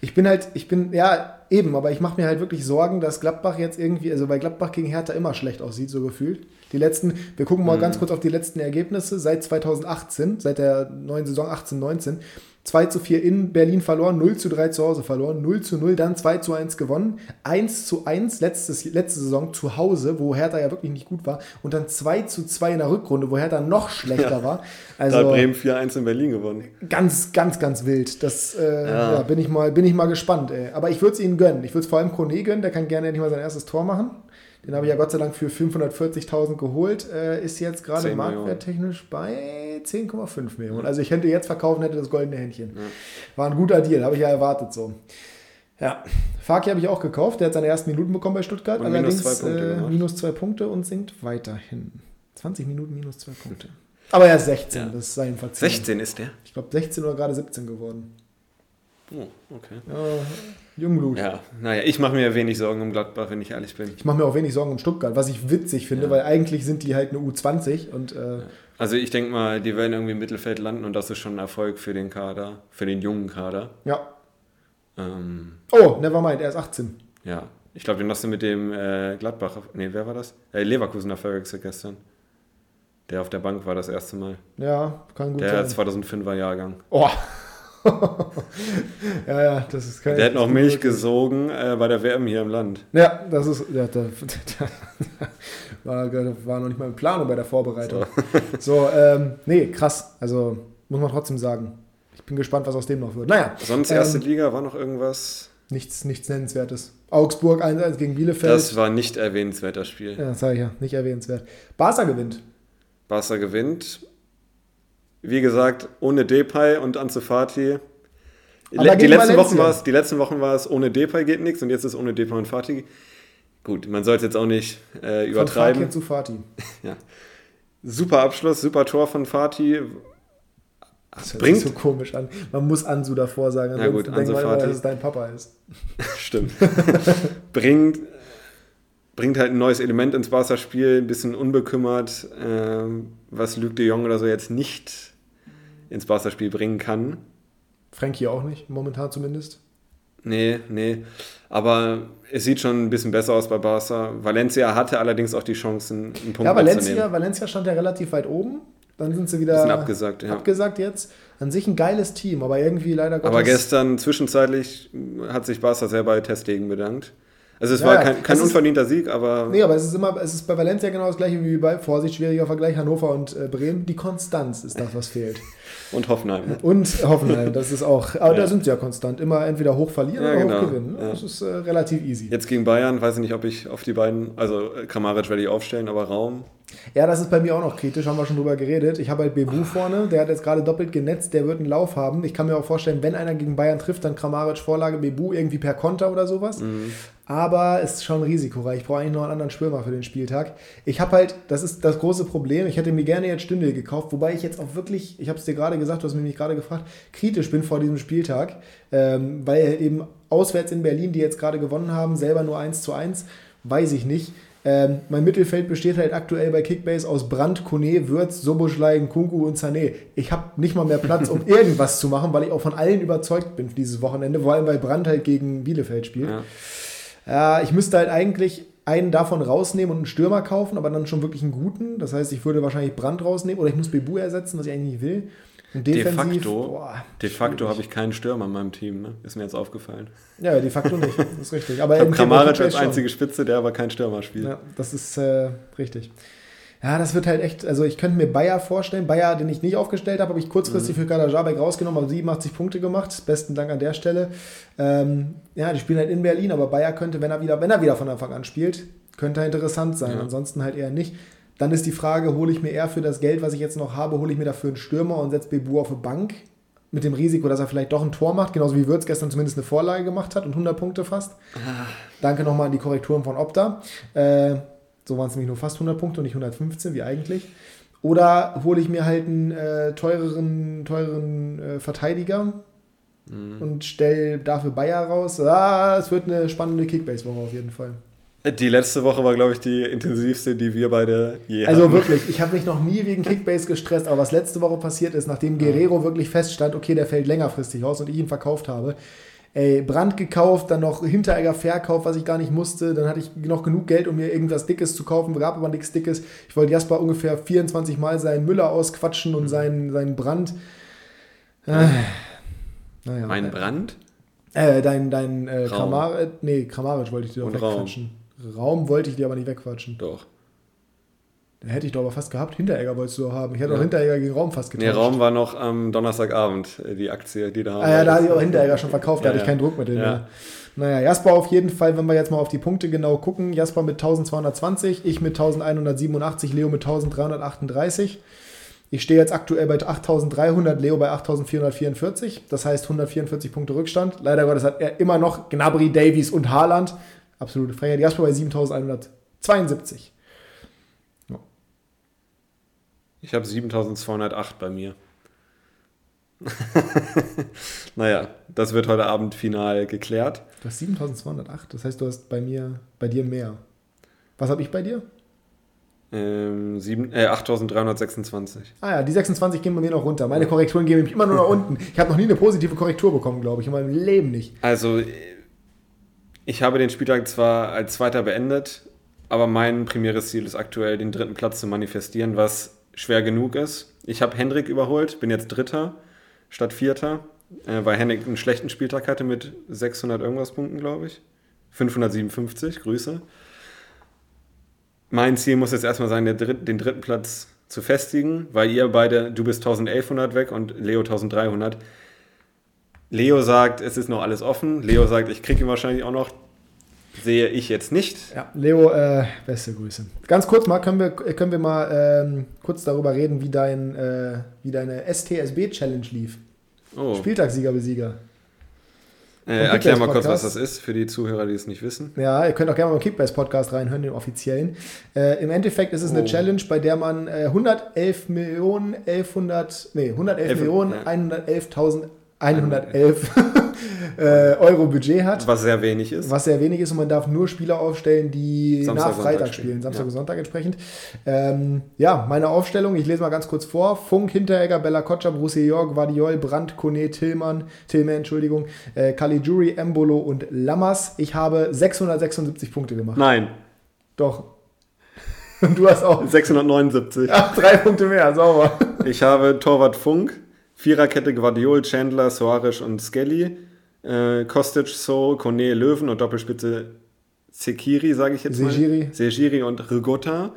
Ich bin halt, ich bin, ja, eben, aber ich mache mir halt wirklich Sorgen, dass Gladbach jetzt irgendwie, also bei Gladbach gegen Hertha immer schlecht aussieht, so gefühlt. Die letzten, wir gucken mal ganz kurz auf die letzten Ergebnisse seit 2018, seit der neuen Saison 18, 19. 2 zu 4 in Berlin verloren, 0 zu 3 zu Hause verloren, 0 zu 0, dann 2 zu 1 gewonnen, 1 zu 1 letztes, letzte Saison zu Hause, wo Hertha ja wirklich nicht gut war, und dann 2 zu 2 in der Rückrunde, wo Hertha noch schlechter Ja. war. da Also, hat Bremen 4-1 in Berlin gewonnen. Ganz, ganz, ganz wild. Das äh, Ja. ja. bin, ich mal, bin ich mal gespannt. Ey. Aber ich würde es ihnen gönnen. Ich würde es vor allem Kone gönnen. Der kann gerne endlich mal sein erstes Tor machen. Den habe ich ja Gott sei Dank für 540.000 geholt. Äh, ist jetzt gerade 10 Millionen. marktwerttechnisch bei 10,5 Millionen. Also ich hätte jetzt verkaufen, hätte das goldene Händchen. War ein guter Deal, habe ich ja erwartet so. Ja, Faki habe ich auch gekauft. Der hat seine ersten Minuten bekommen bei Stuttgart. Und minus allerdings zwei Punkte äh, minus zwei Punkte und sinkt weiterhin. 20 Minuten minus zwei Punkte. Aber er ist 16, Ja. das ist sein Verzicht. 16 ist der? Ich glaube 16 oder gerade 17 geworden. Oh, okay. Ja, Jungblut. Ja, naja, ich mache mir wenig Sorgen um Gladbach, wenn ich ehrlich bin. Ich mache mir auch wenig Sorgen um Stuttgart, was ich witzig finde, Ja. weil eigentlich sind die halt eine U20 und äh, Also ich denke mal, die werden irgendwie im Mittelfeld landen und das ist schon ein Erfolg für den Kader, für den jungen Kader. ja. Ähm, Oh, never mind, er ist 18. ja, Ich glaube, den hast du mit dem äh, Gladbach, nee, wer war das? Äh, Leverkusener verwechselt gestern. Der auf der Bank war das erste Mal. Ja, kann gut Der sein. 2005er Jahrgang. Oh. ja, ja, das ist kein. Der hat noch Milch gesogen äh, bei der WM hier im Land. Ja, das ist. Ja, da, war, war noch nicht mal in Planung bei der Vorbereitung. So, ähm, nee, krass. Also, muss man trotzdem sagen. Ich bin gespannt, was aus dem noch wird. Naja, Sonst Ähm, erste Liga war noch irgendwas. nichts, nichts Nennenswertes. Augsburg 1-1 gegen Bielefeld. Das war nicht erwähnenswert, das Spiel. ja, das sage ich ja, nicht erwähnenswert. Barca gewinnt. Barca gewinnt. Wie gesagt, ohne Depay und Ansu Fati. Aber Le- Die letzten, Wochen Valencia. war es, die letzten Wochen war es, ohne Depay geht nichts und jetzt ist ohne Depay und Fati. Gut, man sollte jetzt auch nicht äh, Von übertreiben. Fati zu Fati. Super Abschluss, super Tor von Fati. Das hört Bringt- sich so komisch an. Man muss Ansu davor sagen. Ja, gut, denkt man immer, dass es dein Papa ist. Stimmt. bringt, bringt halt ein neues Element ins Barca-Spiel, ein bisschen unbekümmert, ähm, was Luc de Jong oder so jetzt nicht ins Barca-Spiel bringen kann. Frankie auch nicht, momentan zumindest. Nee, nee. Aber es sieht schon ein bisschen besser aus bei Barca. Valencia hatte allerdings auch die Chancen, einen Punkt Ja, Valencia. Valencia stand ja relativ weit oben. Dann sind sie wieder abgesagt, ja. abgesagt jetzt. An sich ein geiles Team, aber irgendwie leider Gottes. Aber gestern zwischenzeitlich hat sich Barca sehr bei Testegen bedankt. Also es Ja, war kein, kein es ist- unverdienter Sieg, aber Nee, aber es ist immer, es ist bei Valencia genau das gleiche wie bei, Vorsicht, schwieriger Vergleich, Hannover und äh, Bremen. Die Konstanz ist das, was fehlt. und Hoffenheim. ne? Und Hoffenheim, das ist auch, aber da Ja. sind sie ja konstant. Immer entweder hoch verlieren Ja, oder genau. hoch gewinnen. ne? Ja. Das ist äh, relativ easy. Jetzt gegen Bayern, weiß ich nicht, ob ich auf die beiden, also äh, Kramaric werde ich aufstellen, aber Raum. Ja, das ist bei mir auch noch kritisch, haben wir schon drüber geredet. Ich habe halt Bebu vorne, der hat jetzt gerade doppelt genetzt, der wird einen Lauf haben. Ich kann mir auch vorstellen, wenn einer gegen Bayern trifft, dann Kramaric Vorlage, Bebu irgendwie per Konter oder sowas. Aber es ist schon risikoreich. Ich brauche eigentlich noch einen anderen Stürmer für den Spieltag. Ich habe halt, das ist das große Problem, ich hätte mir gerne jetzt Stündel gekauft, wobei ich jetzt auch wirklich, ich habe es dir gerade gesagt, du hast mich gerade gefragt, kritisch bin vor diesem Spieltag, ähm, weil eben auswärts in Berlin, die jetzt gerade gewonnen haben, selber nur 1 zu 1, weiß ich nicht. Ähm, mein Mittelfeld besteht halt aktuell bei Kickbase aus Brandt, Kone, Würz, Soboschlei, Kunku und Sané. Ich habe nicht mal mehr Platz, um irgendwas zu machen, weil ich auch von allen überzeugt bin dieses Wochenende, vor allem weil Brandt halt gegen Bielefeld spielt. Ja. Ja, ich müsste halt eigentlich einen davon rausnehmen und einen Stürmer kaufen, aber dann schon wirklich einen guten. Das heißt, ich würde wahrscheinlich Brand rausnehmen oder ich muss Bebu ersetzen, was ich eigentlich nicht will. De facto, boah, de facto habe ich keinen Stürmer in meinem Team, ne? ist mir jetzt aufgefallen. Ja, de facto nicht. Das ist richtig. Aber Ich habe Kramaric als einzige Spitze, der aber kein Stürmer spielt. Ja, das ist äh, richtig. Ja, das wird halt echt, also ich könnte mir Bayer vorstellen. Bayer, den ich nicht aufgestellt habe, habe ich kurzfristig Mhm. für Kader Jabek rausgenommen, aber 87 Punkte gemacht. Besten Dank an der Stelle. Ähm, ja, die spielen halt in Berlin, aber Bayer könnte, wenn er wieder, wenn er wieder von Anfang an spielt, könnte er interessant sein. Ja. Ansonsten halt eher nicht. Dann ist die Frage, hole ich mir eher für das Geld, was ich jetzt noch habe, hole ich mir dafür einen Stürmer und setze Bebu auf eine Bank mit dem Risiko, dass er vielleicht doch ein Tor macht, genauso wie Würz gestern zumindest eine Vorlage gemacht hat und 100 Punkte fast. Danke nochmal an die Korrekturen von Opta. Äh, so waren es nämlich nur fast 100 Punkte und nicht 115, wie eigentlich. Oder hole ich mir halt einen äh, teureren, teureren äh, Verteidiger und stelle dafür Bayer raus. Ah, es wird eine spannende Kickbase-Woche auf jeden Fall. Die letzte Woche war, glaube ich, die intensivste, die wir beide je Also hatten. wirklich, ich habe mich noch nie wegen Kickbase gestresst, aber was letzte Woche passiert ist, nachdem Guerrero wirklich feststand, okay, der fällt längerfristig aus und ich ihn verkauft habe, ey, Brand gekauft, dann noch Hinteregger verkauft, was ich gar nicht musste, dann hatte ich noch genug Geld, um mir irgendwas Dickes zu kaufen, gab aber nichts Dickes. Ich wollte Jasper ungefähr 24 Mal seinen Müller ausquatschen und seinen, seinen Brand. Äh, naja. Mein Brand? Äh, dein, dein äh, Raum. Kramaric, nee, Kramaric wollte ich dir doch wegquatschen. Raum. wollte ich dir aber nicht wegquatschen. Doch. Den hätte ich doch aber fast gehabt. Hinteregger wolltest du doch haben. Ich hätte Ja. auch Hinteregger gegen Raum fast Nee, getauscht. Raum war noch am Donnerstagabend, äh, die Aktie, die da haben. Ah ja, da hatte ich auch Hinteregger schon verkauft, da Ja, hatte ich keinen Druck mit dem Ja. mehr. Naja, Jasper auf jeden Fall, wenn wir jetzt mal auf die Punkte genau gucken. Jasper mit 1220, ich mit 1187, Leo mit 1338. Ich stehe jetzt aktuell bei 8300, Leo bei 8444. Das heißt 144 Punkte Rückstand. Leider Gottes hat er immer noch Gnabry, Davies und Haaland. Absolute Freiheit. Jasper bei 7172. Ich habe 7208 bei mir. naja, das wird heute Abend final geklärt. Du hast 7208, das heißt, du hast bei mir, bei dir mehr. Was habe ich bei dir? Ähm, äh, 8326. Ah ja, die 26 gehen bei mir noch runter. Meine Korrekturen gehen nämlich immer nur nach unten. Ich habe noch nie eine positive Korrektur bekommen, glaube ich, in meinem Leben nicht. Also, äh, Ich habe den Spieltag zwar als Zweiter beendet, aber mein primäres Ziel ist aktuell, den dritten Platz zu manifestieren, was schwer genug ist. Ich habe Hendrik überholt, bin jetzt Dritter statt Vierter, äh, weil Hendrik einen schlechten Spieltag hatte mit 600 irgendwas Punkten, glaube ich. 557, Grüße. Mein Ziel muss jetzt erstmal sein, Dritt, den dritten Platz zu festigen, weil ihr beide, du bist 1100 weg und Leo 1300. Leo sagt, es ist noch alles offen. Leo sagt, ich kriege ihn wahrscheinlich auch noch. Sehe ich jetzt nicht. Ja, Leo, äh, beste Grüße. Ganz kurz mal, können wir, können wir mal ähm, kurz darüber reden, wie, dein, äh, wie deine STSB-Challenge lief. Oh. Spieltagssieger besieger. Äh, erklär mal kurz, was das ist, für die Zuhörer, die es nicht wissen. Ja, ihr könnt auch gerne mal im Kickbase-Podcast reinhören, den offiziellen. Äh, Im Endeffekt ist es eine oh. Challenge, bei der man äh, 111 Millionen, 1100, nee, 111 Elf, Millionen, ja. 111.000 111 äh, Euro Budget hat. Was sehr wenig ist. Was sehr wenig ist und man darf nur Spieler aufstellen, die Samstag, nach Freitag Sonntag spielen, Samstag ja. und Sonntag entsprechend. Ähm, ja, meine Aufstellung, ich lese mal ganz kurz vor. Funk, Hinteregger, Bella Kotscher, Borussia York, Vadiol, Brandt, Kone, Tillmann, Tillman, Entschuldigung, äh, Caligiuri, Embolo und Lammers. Ich habe 676 Punkte gemacht. Nein. Doch. Und du hast auch 679. Ach, drei Punkte mehr, sauber. Ich habe Torwart Funk, Viererkette Guardiol, Chandler, Soares und Skelly. Äh, Kostic, So, Kone, Löwen und Doppelspitze Sekiri, sage ich jetzt Sejiri. mal. Sejiri und Rigotta.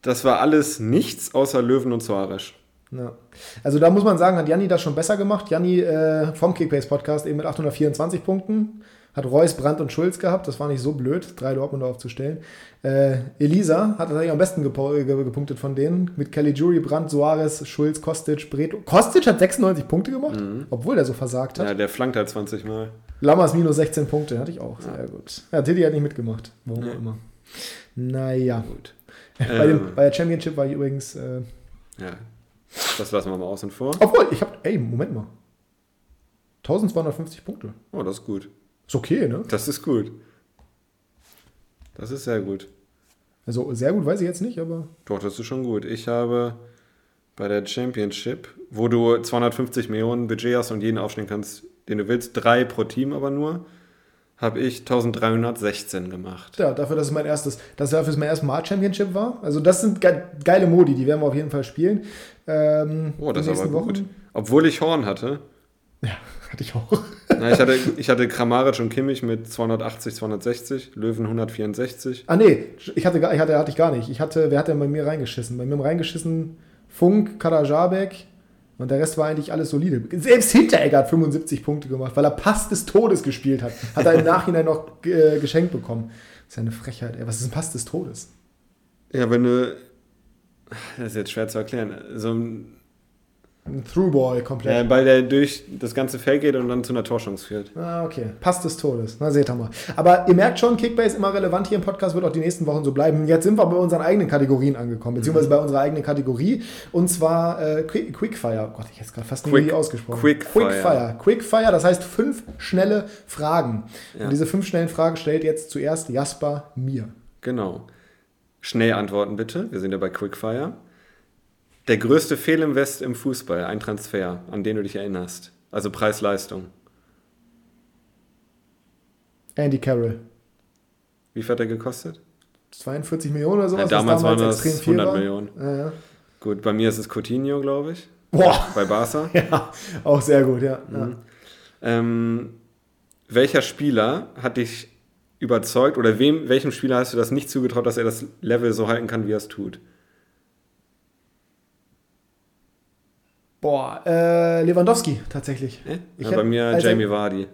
Das war alles nichts außer Löwen und Soares. Ja. Also da muss man sagen, hat Janni das schon besser gemacht. Janni äh, vom Kickbase Podcast eben mit 824 Punkten. Hat Reus, Brandt und Schulz gehabt. Das war nicht so blöd, drei Dortmunder aufzustellen. Äh, Elisa hat tatsächlich am besten gepunktet von denen. Mit Kelly Jury, Brandt, Soares, Schulz, Kostic, Breto. Kostic hat 96 Punkte gemacht, mhm. obwohl der so versagt hat. Ja, der flankt halt 20 Mal. Lammers minus 16 Punkte, hatte ich auch. Sehr ja. gut. Ja, Tilly hat nicht mitgemacht. Warum auch immer. Naja. Gut. bei, dem, ähm. bei, der Championship war ich übrigens. Äh, ja. Das lassen wir mal außen vor. Obwohl, ich habe. Ey, Moment mal. 1250 Punkte. Oh, das ist gut. Ist okay, ne? Das ist gut. Das ist sehr gut. Also sehr gut weiß ich jetzt nicht, aber. Doch, das ist schon gut. Ich habe bei der Championship, wo du 250 Millionen Budget hast und jeden aufstellen kannst, den du willst, drei pro Team aber nur, habe ich 1316 gemacht. Ja, dafür, dass es mein erstes, dass dafür es mein erstes Mal Championship war. Also das sind geile Modi, die werden wir auf jeden Fall spielen. Ähm, oh, das ist aber Wochen. gut. Obwohl ich Horn hatte. Ja, hatte ich auch. Na, ich, hatte, ich hatte Kramaric und Kimmich mit 280, 260, Löwen 164. Ah, nee, ich hatte, ich hatte, hatte ich gar nicht. Ich hatte, wer hat denn bei mir reingeschissen? Bei mir haben reingeschissen Funk, Karajabek und der Rest war eigentlich alles solide. Selbst Hinteregger hat 75 Punkte gemacht, weil er Pass des Todes gespielt hat. Hat er im Nachhinein noch äh, geschenkt bekommen. Das ist ja eine Frechheit, ey. Was ist ein Pass des Todes? Ja, wenn du. Das ist jetzt schwer zu erklären. So ein ein Throughball komplett. Ja, weil der durch das ganze Feld geht und dann zu einer Torchance führt. Ah, okay. Passt des Todes. Na, seht ihr mal. Aber ihr merkt schon, Kickbase immer relevant hier im Podcast, wird auch die nächsten Wochen so bleiben. Jetzt sind wir bei unseren eigenen Kategorien angekommen, beziehungsweise bei unserer eigenen Kategorie. Und zwar äh, Quick, Quickfire. Oh Gott, ich hätte es gerade fast Quick, nie ausgesprochen. Quickfire. Quickfire. Quickfire, das heißt fünf schnelle Fragen. Ja. Und diese fünf schnellen Fragen stellt jetzt zuerst Jasper mir. Genau. Schnell antworten bitte. Wir sind ja bei Quickfire. Der größte Fehlinvest im Fußball, ein Transfer, an den du dich erinnerst. Also Preis-Leistung. Andy Carroll. Wie viel hat er gekostet? 42 Millionen oder sowas. Ja, damals, damals waren das 100 war. Millionen. Ja, ja. Gut, bei mir ist es Coutinho, glaube ich. Boah. Bei Barca. ja, auch sehr gut, ja. Mhm. Ähm, welcher Spieler hat dich überzeugt oder wem, welchem Spieler hast du das nicht zugetraut, dass er das Level so halten kann, wie er es tut? Boah, äh, Lewandowski tatsächlich. Äh? Ja, bei mir also, Jamie Vardy.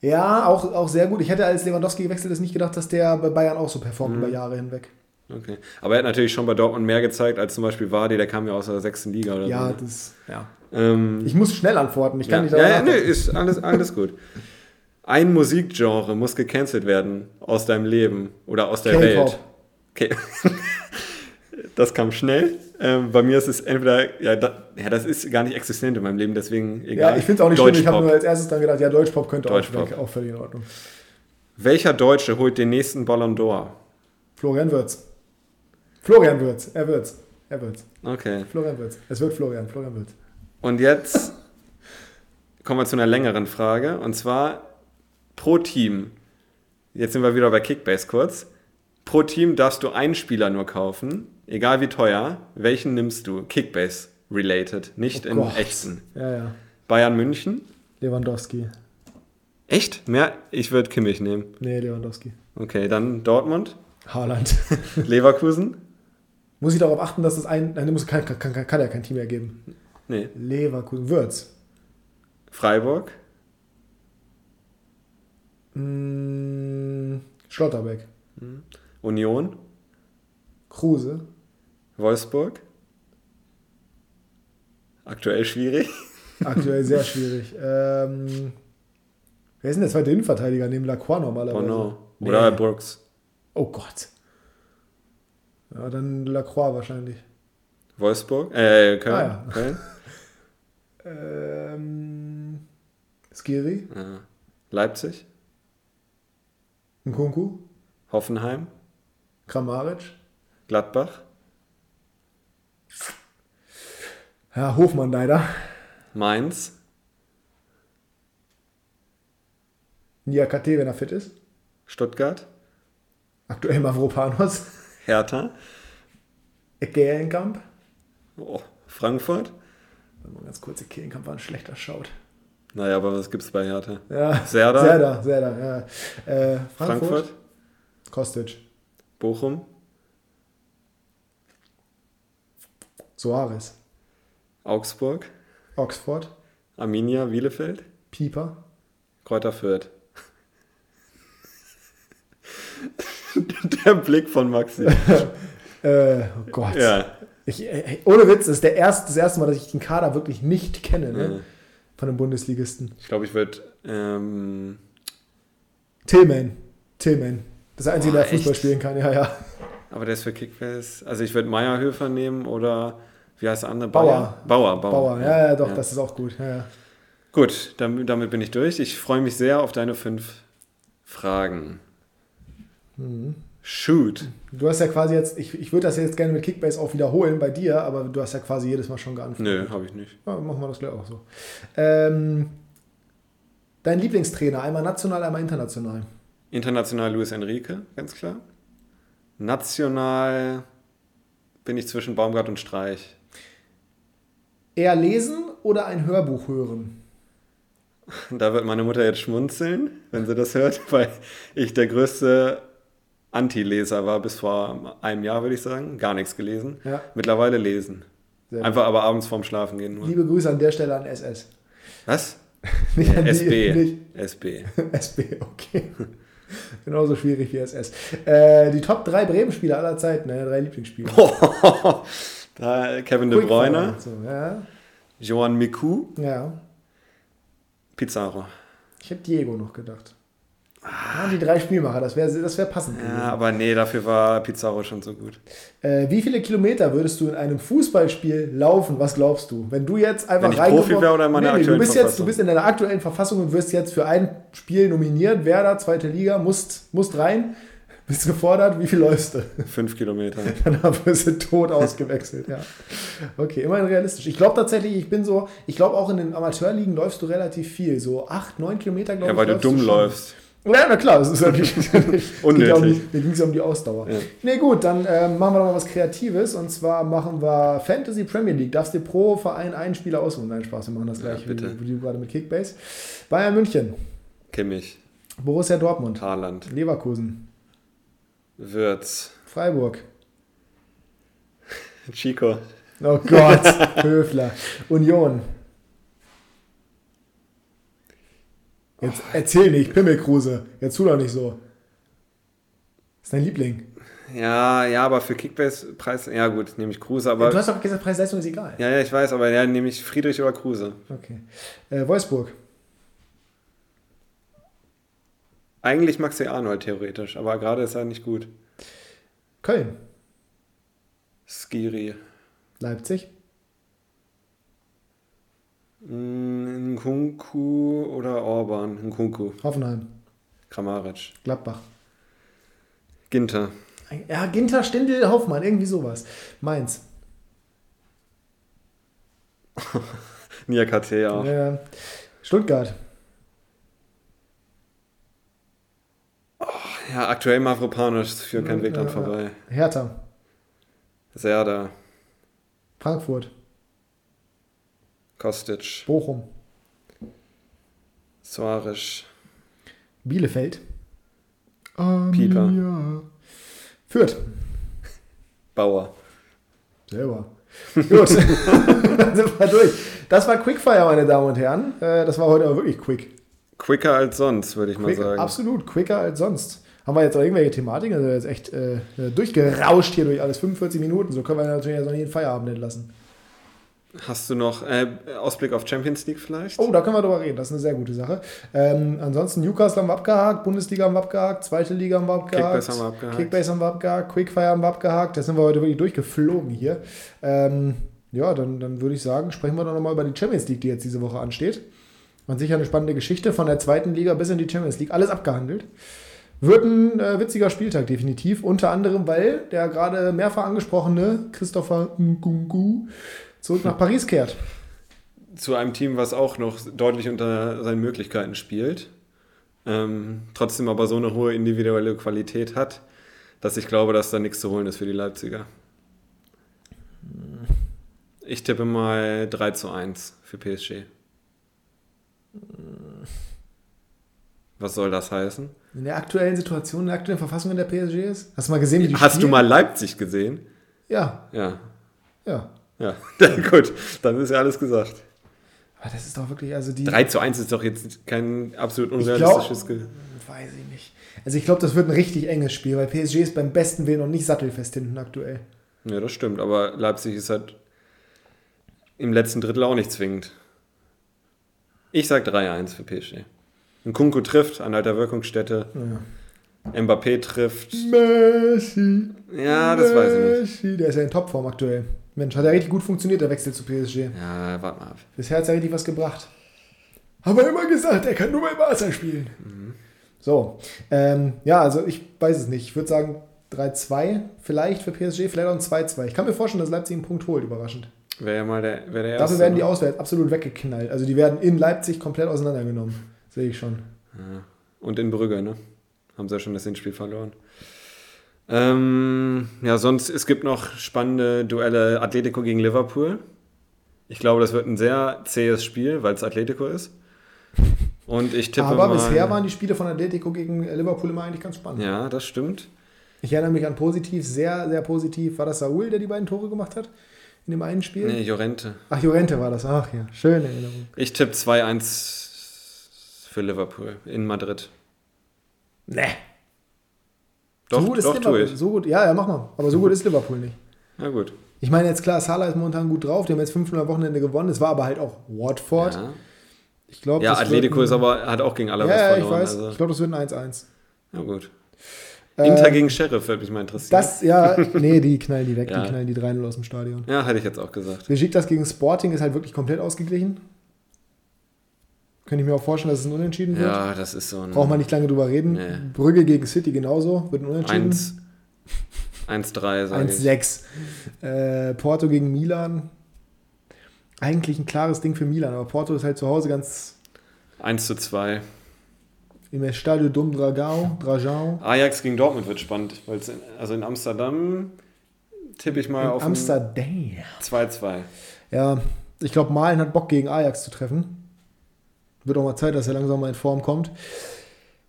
Ja, auch, auch sehr gut. Ich hätte als Lewandowski gewechselt ist nicht gedacht, dass der bei Bayern auch so performt mhm. über Jahre hinweg. Okay. Aber er hat natürlich schon bei Dortmund mehr gezeigt als zum Beispiel Vardy, der kam ja aus der sechsten Liga oder ja, so. Ja, das, ja. Ähm, ich muss schnell antworten, ich kann ja, nicht Ja, ja, nee, ist alles, alles gut. Ein Musikgenre muss gecancelt werden aus deinem Leben oder aus der Welt. Okay. das kam schnell. Ähm, bei mir ist es entweder, ja, da, ja, das ist gar nicht existent in meinem Leben, deswegen egal. Ja, ich finde es auch nicht schlimm. Ich habe nur als erstes dann gedacht, ja, Deutschpop könnte Deutschpop. Auch, auch völlig in Ordnung. Welcher Deutsche holt den nächsten Ballon d'Or? Florian Würz. Florian Würz. Er wird's. Er wird's. Okay. Florian Würz. Es wird Florian. Florian Würz. Und jetzt kommen wir zu einer längeren Frage. Und zwar pro Team. Jetzt sind wir wieder bei Kickbase kurz. Pro Team darfst du einen Spieler nur kaufen, egal wie teuer. Welchen nimmst du? Kickbase related, nicht Oh in Gott. echten. Ja, ja. Bayern München? Lewandowski. Echt? Mehr? Ich würde Kimmich nehmen. Nee, Lewandowski. Okay, dann Dortmund, Haaland. Leverkusen? muss ich darauf achten, dass das ein. Nein, muss, kann, kann, kann, kann ja kein Team mehr geben. Nee. Leverkusen. Würz. Freiburg? Mm, Schlotterbeck. Union? Kruse. Wolfsburg? Aktuell schwierig. Aktuell sehr schwierig. Ähm, wer ist denn der zweite Innenverteidiger neben Lacroix normalerweise? Bono. Oder Nee. Brooks. Oh Gott. Ja, dann Lacroix wahrscheinlich. Wolfsburg? Äh, Köln? Ah, ja. Köln? Ähm, Skiri. Ja. Leipzig? Nkunku. Hoffenheim? Kramaric. Gladbach? Ja, Hofmann leider. Mainz? Niakate, wenn er fit ist. Stuttgart? Aktuell Mavropanos. Hertha? Gehenkamp. Oh, Frankfurt? Warte mal ganz kurz, Gehenkamp war ein schlechter Schaut. Naja, aber was gibt's bei Hertha? Ja. Serda? Serda, Serda, ja. Äh, Frankfurt. Frankfurt? Kostic. Bochum? Soares. Augsburg? Oxford. Arminia? Bielefeld? Pieper. Kräuter Fürth? Der Blick von Maxi. Äh, oh Gott. Ja. Ich, äh, ohne Witz, das ist der erste, das erste Mal, dass ich den Kader wirklich nicht kenne, ne? Von den Bundesligisten. Ich glaube, ich würde. Ähm, Tillman. Tillman. Das Einzige, Boah, der Fußball echt? spielen kann, ja, ja. aber der ist für Kickbase. Also ich würde Meierhöfer nehmen oder wie heißt der andere? Bauer. Bauer, Bauer. Bauer, ja, ja, doch, das ist auch gut. Ja, ja. Gut, damit, damit bin ich durch. Ich freue mich sehr auf deine fünf Fragen. Mhm. Shoot. Du hast ja quasi jetzt, ich, ich würde das jetzt gerne mit Kickbase auch wiederholen bei dir, aber du hast ja quasi jedes Mal schon geantwortet. Nö, habe ich nicht. Ja, machen wir das gleich auch so. Ähm, dein Lieblingstrainer, einmal national, einmal international. International Luis Enrique, ganz klar. National bin ich zwischen Baumgart und Streich. Eher lesen oder ein Hörbuch hören? Da wird meine Mutter jetzt schmunzeln, wenn sie das hört, weil ich der größte Anti-Leser war bis vor einem Jahr, würde ich sagen. Gar nichts gelesen. Ja. Mittlerweile lesen. Sehr Einfach aber abends vorm Schlafen gehen nur. Liebe Grüße an der Stelle an SS. Was? Nicht an die- SB. Nicht, SB. SB, okay. Genauso schwierig wie SS. Äh, die Top 3 Bremen-Spieler aller Zeiten, ne? drei Lieblingsspieler. Da Kevin De Bruyne, So, ja. Johan Miku, ja. Pizarro. Ich hätte Diego noch gedacht. Ah, die drei Spielmacher, das wäre das wär passend. gewesen. Ja, aber nee, dafür war Pizarro schon so gut. Äh, wie viele Kilometer würdest du in einem Fußballspiel laufen? Was glaubst du? Wenn du jetzt einfach Wenn ich Profi wäre oder in meiner du aktuellen bist jetzt, Du Verfassung? bist in deiner aktuellen Verfassung und wirst jetzt für ein Spiel nominiert. Werder, zweite Liga, musst, musst rein. Bist gefordert, wie viel läufst du? Fünf Kilometer. Danach wirst du tot ausgewechselt, ja. Okay, immerhin realistisch. Ich glaube tatsächlich, ich bin so, ich glaube auch in den Amateurligen läufst du relativ viel. So acht, neun Kilometer, glaube Ja, ich. weil du läufst dumm schon. läufst. Ja, na klar, das ist natürlich Unnötig. Ja um die- Mir ging es ja um die Ausdauer. Ja. Nee, gut, dann ähm, machen wir doch mal was Kreatives und zwar machen wir Fantasy Premier League. Darfst dir pro Verein einen Spieler aussuchen. Nein, Spaß, wir machen das Ja, gleich, bitte. wie, wie du gerade mit Kickbase. Bayern München, Kimmich, Borussia Dortmund, Haaland, Leverkusen, Würz, Freiburg. Chico, Oh Gott, Höfler. Union. Jetzt erzähl nicht, Pimmelkruse. Jetzt tu doch nicht so. ist dein Liebling. Ja, ja, aber für Kickbase-Preis, ja gut, nehme ich Kruse, aber. du hast doch gesagt, Preis-Leistung ist egal. ja, ja, ich weiß, aber ja, nehme ich Friedrich oder Kruse. Okay. Äh, Wolfsburg. Eigentlich Maxi Arnold theoretisch, aber gerade ist er nicht gut. Köln. Skiri. Leipzig. Mm, Nkunku oder Orban? Nkunku. Hoffenheim. Kramaric. Gladbach. Ginter. Ja, Ginter, Stindl, Hoffmann, irgendwie sowas. Mainz. Niakate auch. Äh, Stuttgart. Ja, aktuell Mavropanos führt kein Weg dran vorbei. Hertha, Serda, Frankfurt, Kostic, Bochum, Suarez, Bielefeld, Pieper. Arminia. Fürth, Bauer. selber. Gut, dann sind wir durch. Das war Quickfire, meine Damen und Herren. Äh, Das war heute aber wirklich quick. Quicker als sonst, würde ich mal Quick, sagen. absolut, quicker als sonst. Haben wir jetzt auch irgendwelche Thematiken? Also jetzt echt äh, durchgerauscht hier durch alles 45 Minuten. So können wir natürlich jetzt noch nie den Feierabend entlassen. Hast du noch äh, Ausblick auf Champions League vielleicht? Oh, da können wir drüber reden. Das ist eine sehr gute Sache. Ähm, ansonsten Newcastle haben wir abgehakt, Bundesliga haben wir abgehakt, zweite Liga haben wir abgehakt. Kickbase haben wir abgehakt. Kickbase haben wir abgehakt, Quickfire haben wir abgehakt. Da sind wir heute wirklich durchgeflogen hier. Ähm, ja, dann, dann würde ich sagen, sprechen wir doch nochmal über die Champions League, die jetzt diese Woche ansteht. Und sicher eine spannende Geschichte von der zweiten Liga bis in die Champions League. Alles abgehandelt. Wird ein äh, witziger Spieltag, definitiv. Unter anderem, weil der gerade mehrfach angesprochene Christopher Nkunku zurück nach Paris kehrt. Zu einem Team, was auch noch deutlich unter seinen Möglichkeiten spielt. Ähm, trotzdem aber so eine hohe individuelle Qualität hat, dass ich glaube, dass da nichts zu holen ist für die Leipziger. Ich tippe mal 3 zu 1 für PSG. Was soll das heißen? In der aktuellen Situation, in der aktuellen Verfassung in der PSG ist? Hast du mal gesehen, wie die Hast du spielen? mal Leipzig gesehen? Ja, Ja. ja. Ja, gut, dann ist ja alles gesagt. Aber das ist doch wirklich, also die. 3 zu 1 ist doch jetzt kein absolut unrealistisches Ge Weiß ich nicht. Also ich glaube, das wird ein richtig enges Spiel, weil PSG ist beim besten Willen noch nicht sattelfest hinten aktuell. Ja, das stimmt, aber Leipzig ist halt im letzten Drittel auch nicht zwingend. Ich sag 3-1 für PSG. Ein Kunku trifft an alter Wirkungsstätte. Ja. Mbappé trifft. Messi. Ja, das weiß ich nicht. Messi. Der ist ja in Topform aktuell. Mensch, hat ja richtig gut funktioniert, der Wechsel zu PSG. Ja, warte mal ab. Bisher hat er richtig was gebracht. Haben wir immer gesagt, er kann nur bei Barca spielen. So, ähm, ja, also ich weiß es nicht. Ich würde sagen 3-2 vielleicht für PSG, vielleicht auch ein 2-2. Ich kann mir vorstellen, dass Leipzig einen Punkt holt, überraschend. Wäre ja mal der, wär der erste. Dafür werden die ne? auswärts absolut weggeknallt. Also die werden in Leipzig komplett auseinandergenommen. Sehe ich schon. Ja. Und in Brügge, ne? Haben sie ja schon das Hinspiel verloren. Ähm, ja, sonst, es gibt noch spannende Duelle Atletico gegen Liverpool. Ich glaube, das wird ein sehr zähes Spiel, weil es Atletico ist. Und ich tippe Aber mal, bisher waren die Spiele von Atletico gegen Liverpool immer eigentlich ganz spannend. Ja, das stimmt. Ich erinnere mich an positiv, sehr, sehr positiv. War das Saul, der die beiden Tore gemacht hat? In dem einen Spiel? Nee, Jorente. Ach, Jorente war das. Ach ja, schöne Erinnerung. Ich tippe 2-1 für Liverpool in Madrid. Nee. Doch, so gut ist doch, Liverpool. ich. So gut, ja, ja, mach mal. Aber so gut ist Liverpool nicht. Na gut. Ich meine, jetzt klar, Salah ist momentan gut drauf. Die haben jetzt 5 am Wochenende gewonnen. Es war aber halt auch Watford. Ja, Ich glaube, ja Atletico ist aber, hat auch gegen Ja, Alaves ja, ich verloren. weiß. Also. Ich glaube, das wird ein 1-1. Ja, gut. Inter Ähm, gegen Sheriff würde mich mal interessieren. Das, ja, nee, die knallen die weg. Ja. Die knallen die 3-0 aus dem Stadion. ja, hätte ich jetzt auch gesagt. Besiktas gegen Sporting ist halt wirklich komplett ausgeglichen. Könnte ich mir auch vorstellen, dass es ein Unentschieden wird. Ja, das ist so ein Braucht man nicht lange drüber reden. Nee. Brügge gegen City genauso. Wird ein Unentschieden. 1 1-3, sage ich. 1-6. Äh, Porto gegen Milan. Eigentlich ein klares Ding für Milan, aber Porto ist halt zu Hause ganz 1 zu 2. im Estadio Dom Dragao. Dragao. Ajax gegen Dortmund wird spannend. Weil's in, also in Amsterdam tippe ich mal In auf Amsterdam. 2-2. Ja, ich glaube, Malen hat Bock gegen Ajax zu treffen. Wird auch mal Zeit, dass er langsam mal in Form kommt.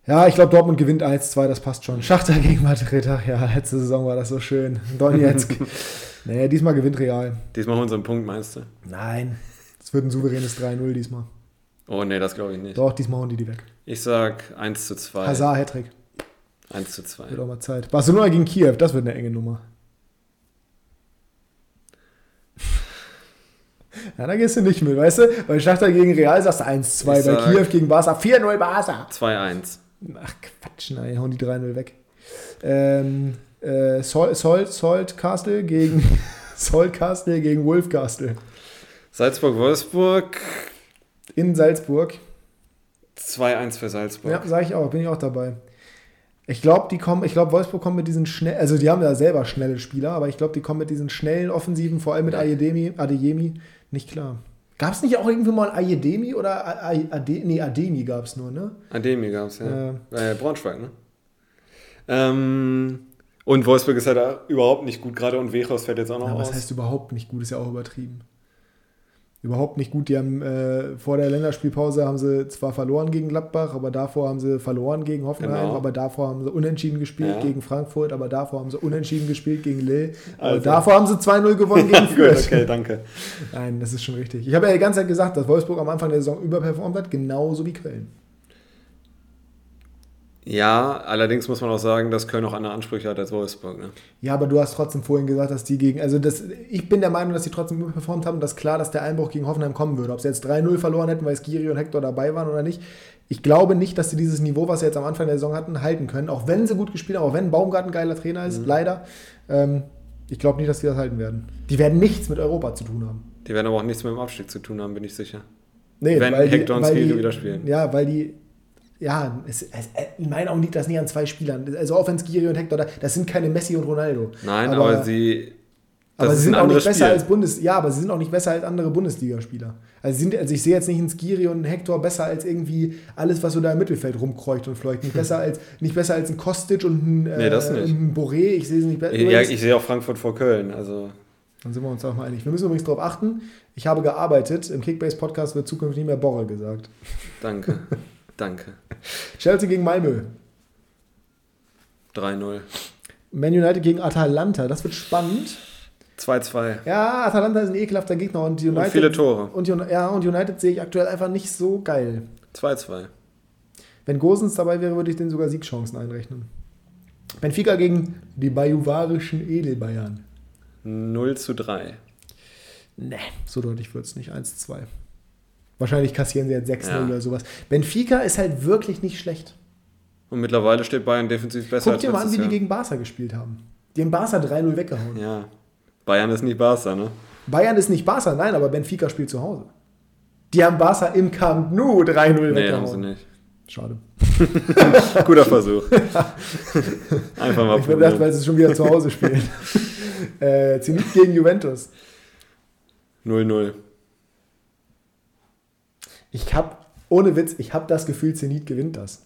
Ja, ich glaube, Dortmund gewinnt 1-2, das passt schon. Schachter gegen Madrid, ach ja, letzte Saison war das so schön. Donetsk. nee, diesmal gewinnt Real. Diesmal einen Punkt, meinst du? Nein, es wird ein souveränes 3-0 diesmal. Oh nee, das glaube ich nicht. Doch, diesmal hauen die die weg. Ich sag 1 zu 2. Hazard, Hattrick. 1 zu 2. Wird auch mal Zeit. Barcelona gegen Kiew, das wird eine enge Nummer. Ja, da gehst du nicht mit, weißt du? Bei Schachter gegen Real sagst du 1-2, Ich bei sag- Kiew gegen Barca 4-0 Barca. 2-1. Ach Quatsch, nein, hauen die 3-0 weg. Ähm, äh, Sol, Sol, Salt Castle gegen Salt Castle gegen Wolf Castle Salzburg-Wolfsburg. in Salzburg. 2-1 für Salzburg. Ja, sage ich auch, bin ich auch dabei. Ich glaube, die kommen, ich glaube, Wolfsburg kommt mit diesen schnell, also die haben ja selber schnelle Spieler, aber ich glaube, die kommen mit diesen schnellen Offensiven, vor allem mit. Adeyemi, Adeyemi, nicht klar. Gab es nicht auch irgendwie mal ein Ayedemi oder Ade, nee, Ademi gab es nur, ne? Ademi gab es, ja. Äh, Braunschweig, ne? Ähm, und Wolfsburg ist halt da überhaupt nicht gut gerade und Wechos fällt jetzt auch noch Ja, aus. was heißt überhaupt nicht gut? Ist ja auch übertrieben. Überhaupt nicht gut. Die haben äh, vor der Länderspielpause haben sie zwar verloren gegen Gladbach, aber davor haben sie verloren gegen Hoffenheim, Genau. aber davor haben sie unentschieden gespielt Ja. gegen Frankfurt, aber davor haben sie unentschieden gespielt gegen Lille, aber Also. davor haben sie 2-0 gewonnen gegen Gut, Fürth. okay, danke. Nein, das ist schon richtig. Ich habe ja die ganze Zeit gesagt, dass Wolfsburg am Anfang der Saison überperformt hat, genauso wie Köln. Ja, allerdings muss man auch sagen, dass Köln auch andere Ansprüche hat als Wolfsburg. Ne? Ja, aber du hast trotzdem vorhin gesagt, dass die gegen, also das, ich bin der Meinung, dass die trotzdem überperformt haben und dass klar, dass der Einbruch gegen Hoffenheim kommen würde. Ob sie jetzt 3-0 verloren hätten, weil Skiri und Hector dabei waren oder nicht. Ich glaube nicht, dass sie dieses Niveau, was sie jetzt am Anfang der Saison hatten, halten können. Auch wenn sie gut gespielt haben, auch wenn Baumgart ein geiler Trainer ist, leider. Ähm, ich glaube nicht, dass sie das halten werden. Die werden nichts mit Europa zu tun haben. Die werden aber auch nichts mit dem Abstieg zu tun haben, bin ich sicher. Nee, Wenn weil Hector und weil Skiri die- wieder spielen. Ja, weil die. Ja, es, es, in meinen Augen liegt das nicht an zwei Spielern. Also auch wenn Skiri und Hector da, das sind keine Messi und Ronaldo. Nein, aber, sie. Das aber sie sind auch nicht besser Spiel. als Bundes ja, aber sie sind auch nicht besser als andere Bundesligaspieler. Also, sie sind, also ich sehe jetzt nicht einen Skiri und einen Hector besser als irgendwie alles, was so da im Mittelfeld rumkreucht und fleucht. Nicht besser als, nicht besser als ein Kostic und ein, äh, Nee, das nicht. und ein Boré. Ich sehe sie nicht besser. Ja, ich sehe auch Frankfurt vor Köln. Also, Dann sind wir uns auch mal einig. Wir müssen übrigens darauf achten, ich habe gearbeitet. Im Kickbase-Podcast wird zukünftig nicht mehr Borre gesagt. danke. danke. Chelsea gegen Malmö. 3-0. Man United gegen Atalanta. Das wird spannend. 2-2. Ja, Atalanta ist ein ekelhafter Gegner und United. Und viele Tore. Und, ja, und United sehe ich aktuell einfach nicht so geil. 2-2. Wenn Gosens dabei wäre, würde ich denen sogar Siegchancen einrechnen. Benfica gegen die bajuwarischen Edelbayern. 0 zu 3. Ne, so deutlich wird es nicht. 1-2. Wahrscheinlich kassieren sie jetzt 6-0 Ja. oder sowas. Benfica ist halt wirklich nicht schlecht. Und mittlerweile steht Bayern defensiv besser Guck dir mal an, wie die gegen Barca gespielt haben. Die haben Barca 3-0 weggehauen. Ja. Bayern ist nicht Barca, ne? Bayern ist nicht Barca, nein, aber Benfica spielt zu Hause. Die haben Barca im Camp Nou 3-0 Nee, weggehauen. haben sie nicht. Schade. Guter Versuch. Einfach mal Ich habe gedacht, weil sie schon wieder zu Hause spielen. äh, Zenit gegen Juventus. 0-0. Ich habe, ohne Witz, ich habe das Gefühl, Zenit gewinnt das.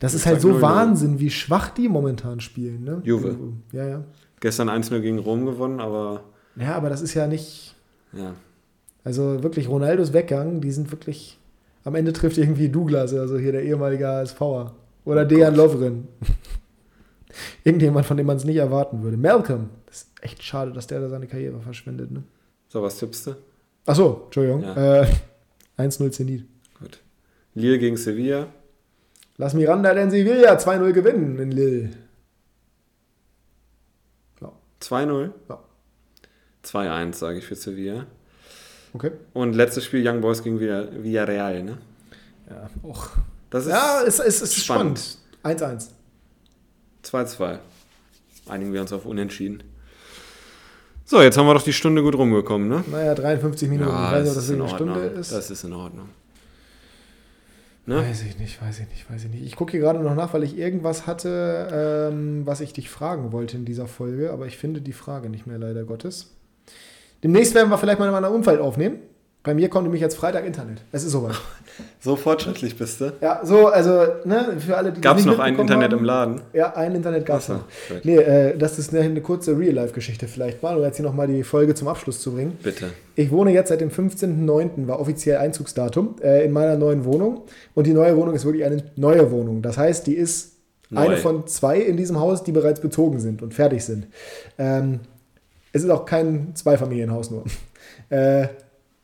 Das Ich ist halt so 0-0. Wahnsinn, wie schwach die momentan spielen. Ne? Juve. Ja, ja. Gestern 1-0 gegen Rom gewonnen, aber Ja, aber das ist ja nicht. ja. Also wirklich, Ronaldos Weggang, die sind wirklich. Am Ende trifft irgendwie Douglas, also hier der ehemalige ASVer. Oder Dejan Lovren. Irgendjemand, von dem man es nicht erwarten würde. Malcolm. Das ist echt schade, dass der da seine Karriere verschwendet. Ne? So, was tippst du? Achso, Entschuldigung. Ja. Äh, 1-0 Zenit. Gut. Lille gegen Sevilla. Lass Miranda denn Sevilla 2-0 gewinnen in Lille. Ja, 2-0. Ja. 2-1, sage ich für Sevilla. okay. Und letztes Spiel Young Boys gegen Villa- Villarreal, ne? Ja, auch. Das ist Ja, es, es, es ist spannend. 1-1. 2-2. Einigen wir uns auf Unentschieden. So, jetzt haben wir doch die Stunde gut rumgekommen, ne? Naja, 53 Minuten. ich weiß nicht, ob das in eine. Stunde ist. Das ist in Ordnung. Ne? Weiß ich nicht, weiß ich nicht, weiß ich nicht. Ich gucke hier gerade noch nach, weil ich irgendwas hatte, ähm, was ich dich fragen wollte in dieser Folge, aber ich finde die Frage nicht mehr, leider Gottes. Demnächst werden wir vielleicht mal einen Umfeld aufnehmen. Bei mir kommt nämlich jetzt Freitag Internet. Es ist soweit. So fortschrittlich bist du. Ja, so, also, ne, für alle, die Gab es noch ein Internet haben, im Laden? Ja, ein Internet gab es so, noch. gut. Nee, äh, das ist eine, eine kurze Real-Life-Geschichte vielleicht mal, um jetzt hier nochmal die Folge zum Abschluss zu bringen. Bitte. Ich wohne jetzt seit dem 15.09., war offiziell Einzugsdatum, äh, in meiner neuen Wohnung. Und die neue Wohnung ist wirklich eine neue Wohnung. Das heißt, die ist Neu. eine von zwei in diesem Haus, die bereits bezogen sind und fertig sind. Ähm, es ist auch kein Zweifamilienhaus nur. Äh,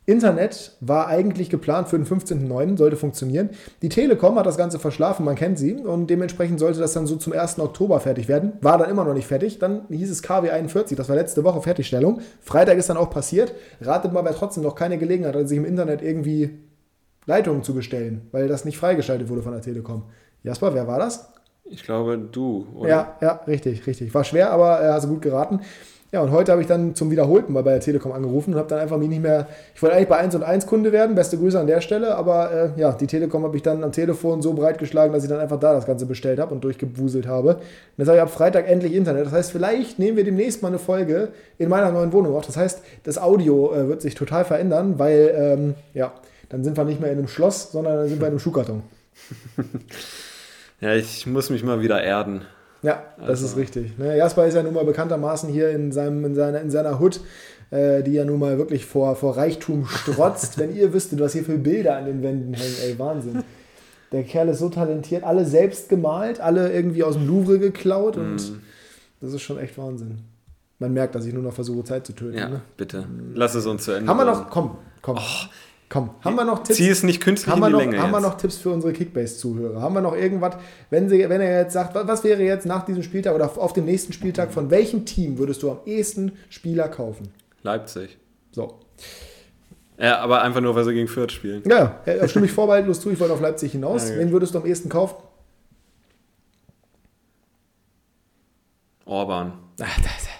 Internet war eigentlich geplant für den 15.09., sollte funktionieren. Die Telekom hat das Ganze verschlafen, man kennt sie, und dementsprechend sollte das dann so zum 1. Oktober fertig werden. War dann immer noch nicht fertig. Dann hieß es KW 41, das war letzte Woche Fertigstellung. Freitag ist dann auch passiert. Ratet mal, wer trotzdem noch keine Gelegenheit hat, sich im Internet irgendwie Leitungen zu bestellen, weil das nicht freigeschaltet wurde von der Telekom. Jasper, wer war das? Ich glaube, du, oder? Ja, ja, richtig, richtig. War schwer, aber er hat gut geraten. Ja, und heute habe ich dann zum wiederholten Mal bei der Telekom angerufen und habe dann einfach mich nicht mehr. Ich wollte eigentlich bei 1 und 1 Kunde werden, beste Grüße an der Stelle, aber äh, ja, die Telekom habe ich dann am Telefon so breit geschlagen, dass ich dann einfach da das Ganze bestellt habe und durchgewuselt habe. Und jetzt habe ich ab Freitag endlich Internet. Das heißt, vielleicht nehmen wir demnächst mal eine Folge in meiner neuen Wohnung auf. Das heißt, das Audio äh, wird sich total verändern, weil, ähm, ja, dann sind wir nicht mehr in einem Schloss, sondern dann sind wir in einem Schuhkarton. Ja, ich muss mich mal wieder erden. Ja, das also. ist richtig. Ne, Jasper ist ja nun mal bekanntermaßen hier in, seinem, in, seiner, in seiner Hut, äh, die ja nun mal wirklich vor, vor Reichtum strotzt. Wenn ihr wüsstet, was hier für Bilder an den Wänden hängen, ey, Wahnsinn. Der Kerl ist so talentiert, alle selbst gemalt, alle irgendwie aus dem Louvre geklaut und mm. das ist schon echt Wahnsinn. Man merkt, dass ich nur noch versuche, Zeit zu töten. Ja, ne? bitte. Lass es uns zu Ende. Haben wir noch, komm, komm. Oh. Komm, haben wir noch Tipps? Zieh es nicht künstlich haben wir in die noch, Länge Haben jetzt. wir noch Tipps für unsere Kickbase-Zuhörer? Haben wir noch irgendwas, wenn, sie, wenn er jetzt sagt, was wäre jetzt nach diesem Spieltag oder auf dem nächsten Spieltag, von welchem Team würdest du am ehesten Spieler kaufen? Leipzig. So. Ja, aber einfach nur, weil sie gegen Fürth spielen. Ja, ja stimme ich vorbehaltlos zu, ich wollte auf Leipzig hinaus. Ja, Wen würdest du am ehesten kaufen? Orban. Ach, das,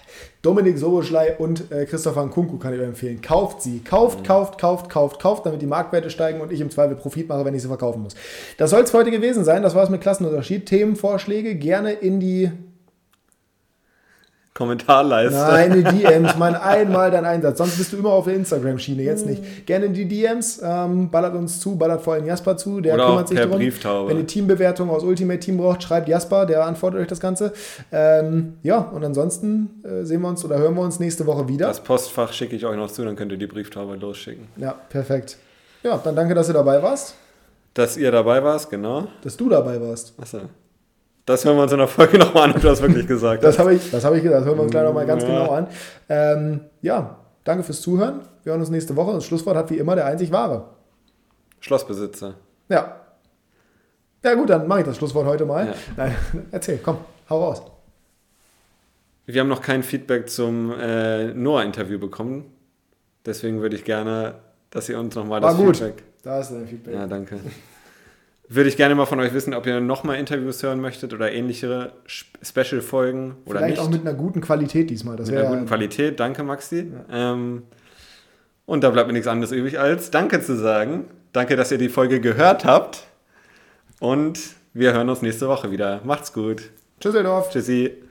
Dominik Soboschlei und äh, Christopher Nkunku kann ich euch empfehlen. Kauft sie. Kauft, mhm. kauft, kauft, kauft, kauft, damit die Marktwerte steigen und ich im Zweifel Profit mache, wenn ich sie verkaufen muss. Das soll es heute gewesen sein. Das war es mit Klassenunterschied. Themenvorschläge gerne in die Kommentarleiste. Nein, in die DMs, mein einmal dein Einsatz. Sonst bist du immer auf der Instagram-Schiene, jetzt nicht. Gerne in die DMs, ähm, ballert uns zu, ballert vor allem Jasper zu, der Oder kümmert sich per darum. Brieftaube. Wenn ihr Teambewertung aus Ultimate Team braucht, schreibt Jasper, der antwortet euch das Ganze. Ähm, ja, und ansonsten äh, sehen wir uns oder hören wir uns nächste Woche wieder. Das Postfach schicke ich euch noch zu, dann könnt ihr die Brieftaube losschicken. Ja, perfekt. Ja, dann danke, dass ihr dabei warst. Dass ihr dabei warst, genau. Dass du dabei warst. Achso. Das hören wir uns in der Folge nochmal an, ob du das wirklich gesagt das hast. Hab ich, das habe ich gesagt, das hören wir uns gleich nochmal ganz ja. genau an. Ähm, ja, danke fürs Zuhören. Wir hören uns nächste Woche. Das Schlusswort hat wie immer der einzig wahre. Schlossbesitzer. Ja. Ja gut, dann mache ich das Schlusswort heute mal. Ja. Nein, erzähl, komm, hau raus. Wir haben noch kein Feedback zum äh, Noah-Interview bekommen. Deswegen würde ich gerne, dass ihr uns nochmal das War gut. Feedback... Da ist dein Feedback. Ja, danke. Würde ich gerne mal von euch wissen, ob ihr nochmal Interviews hören möchtet oder ähnliche Special-Folgen oder Vielleicht nicht. auch mit einer guten Qualität diesmal. Das mit einer guten Qualität. Danke, Maxi. Ja. Ähm, und da bleibt mir nichts anderes übrig, als Danke zu sagen. Danke, dass ihr die Folge gehört habt. Und wir hören uns nächste Woche wieder. Macht's gut. Tschüsseldorf. Tschüssi.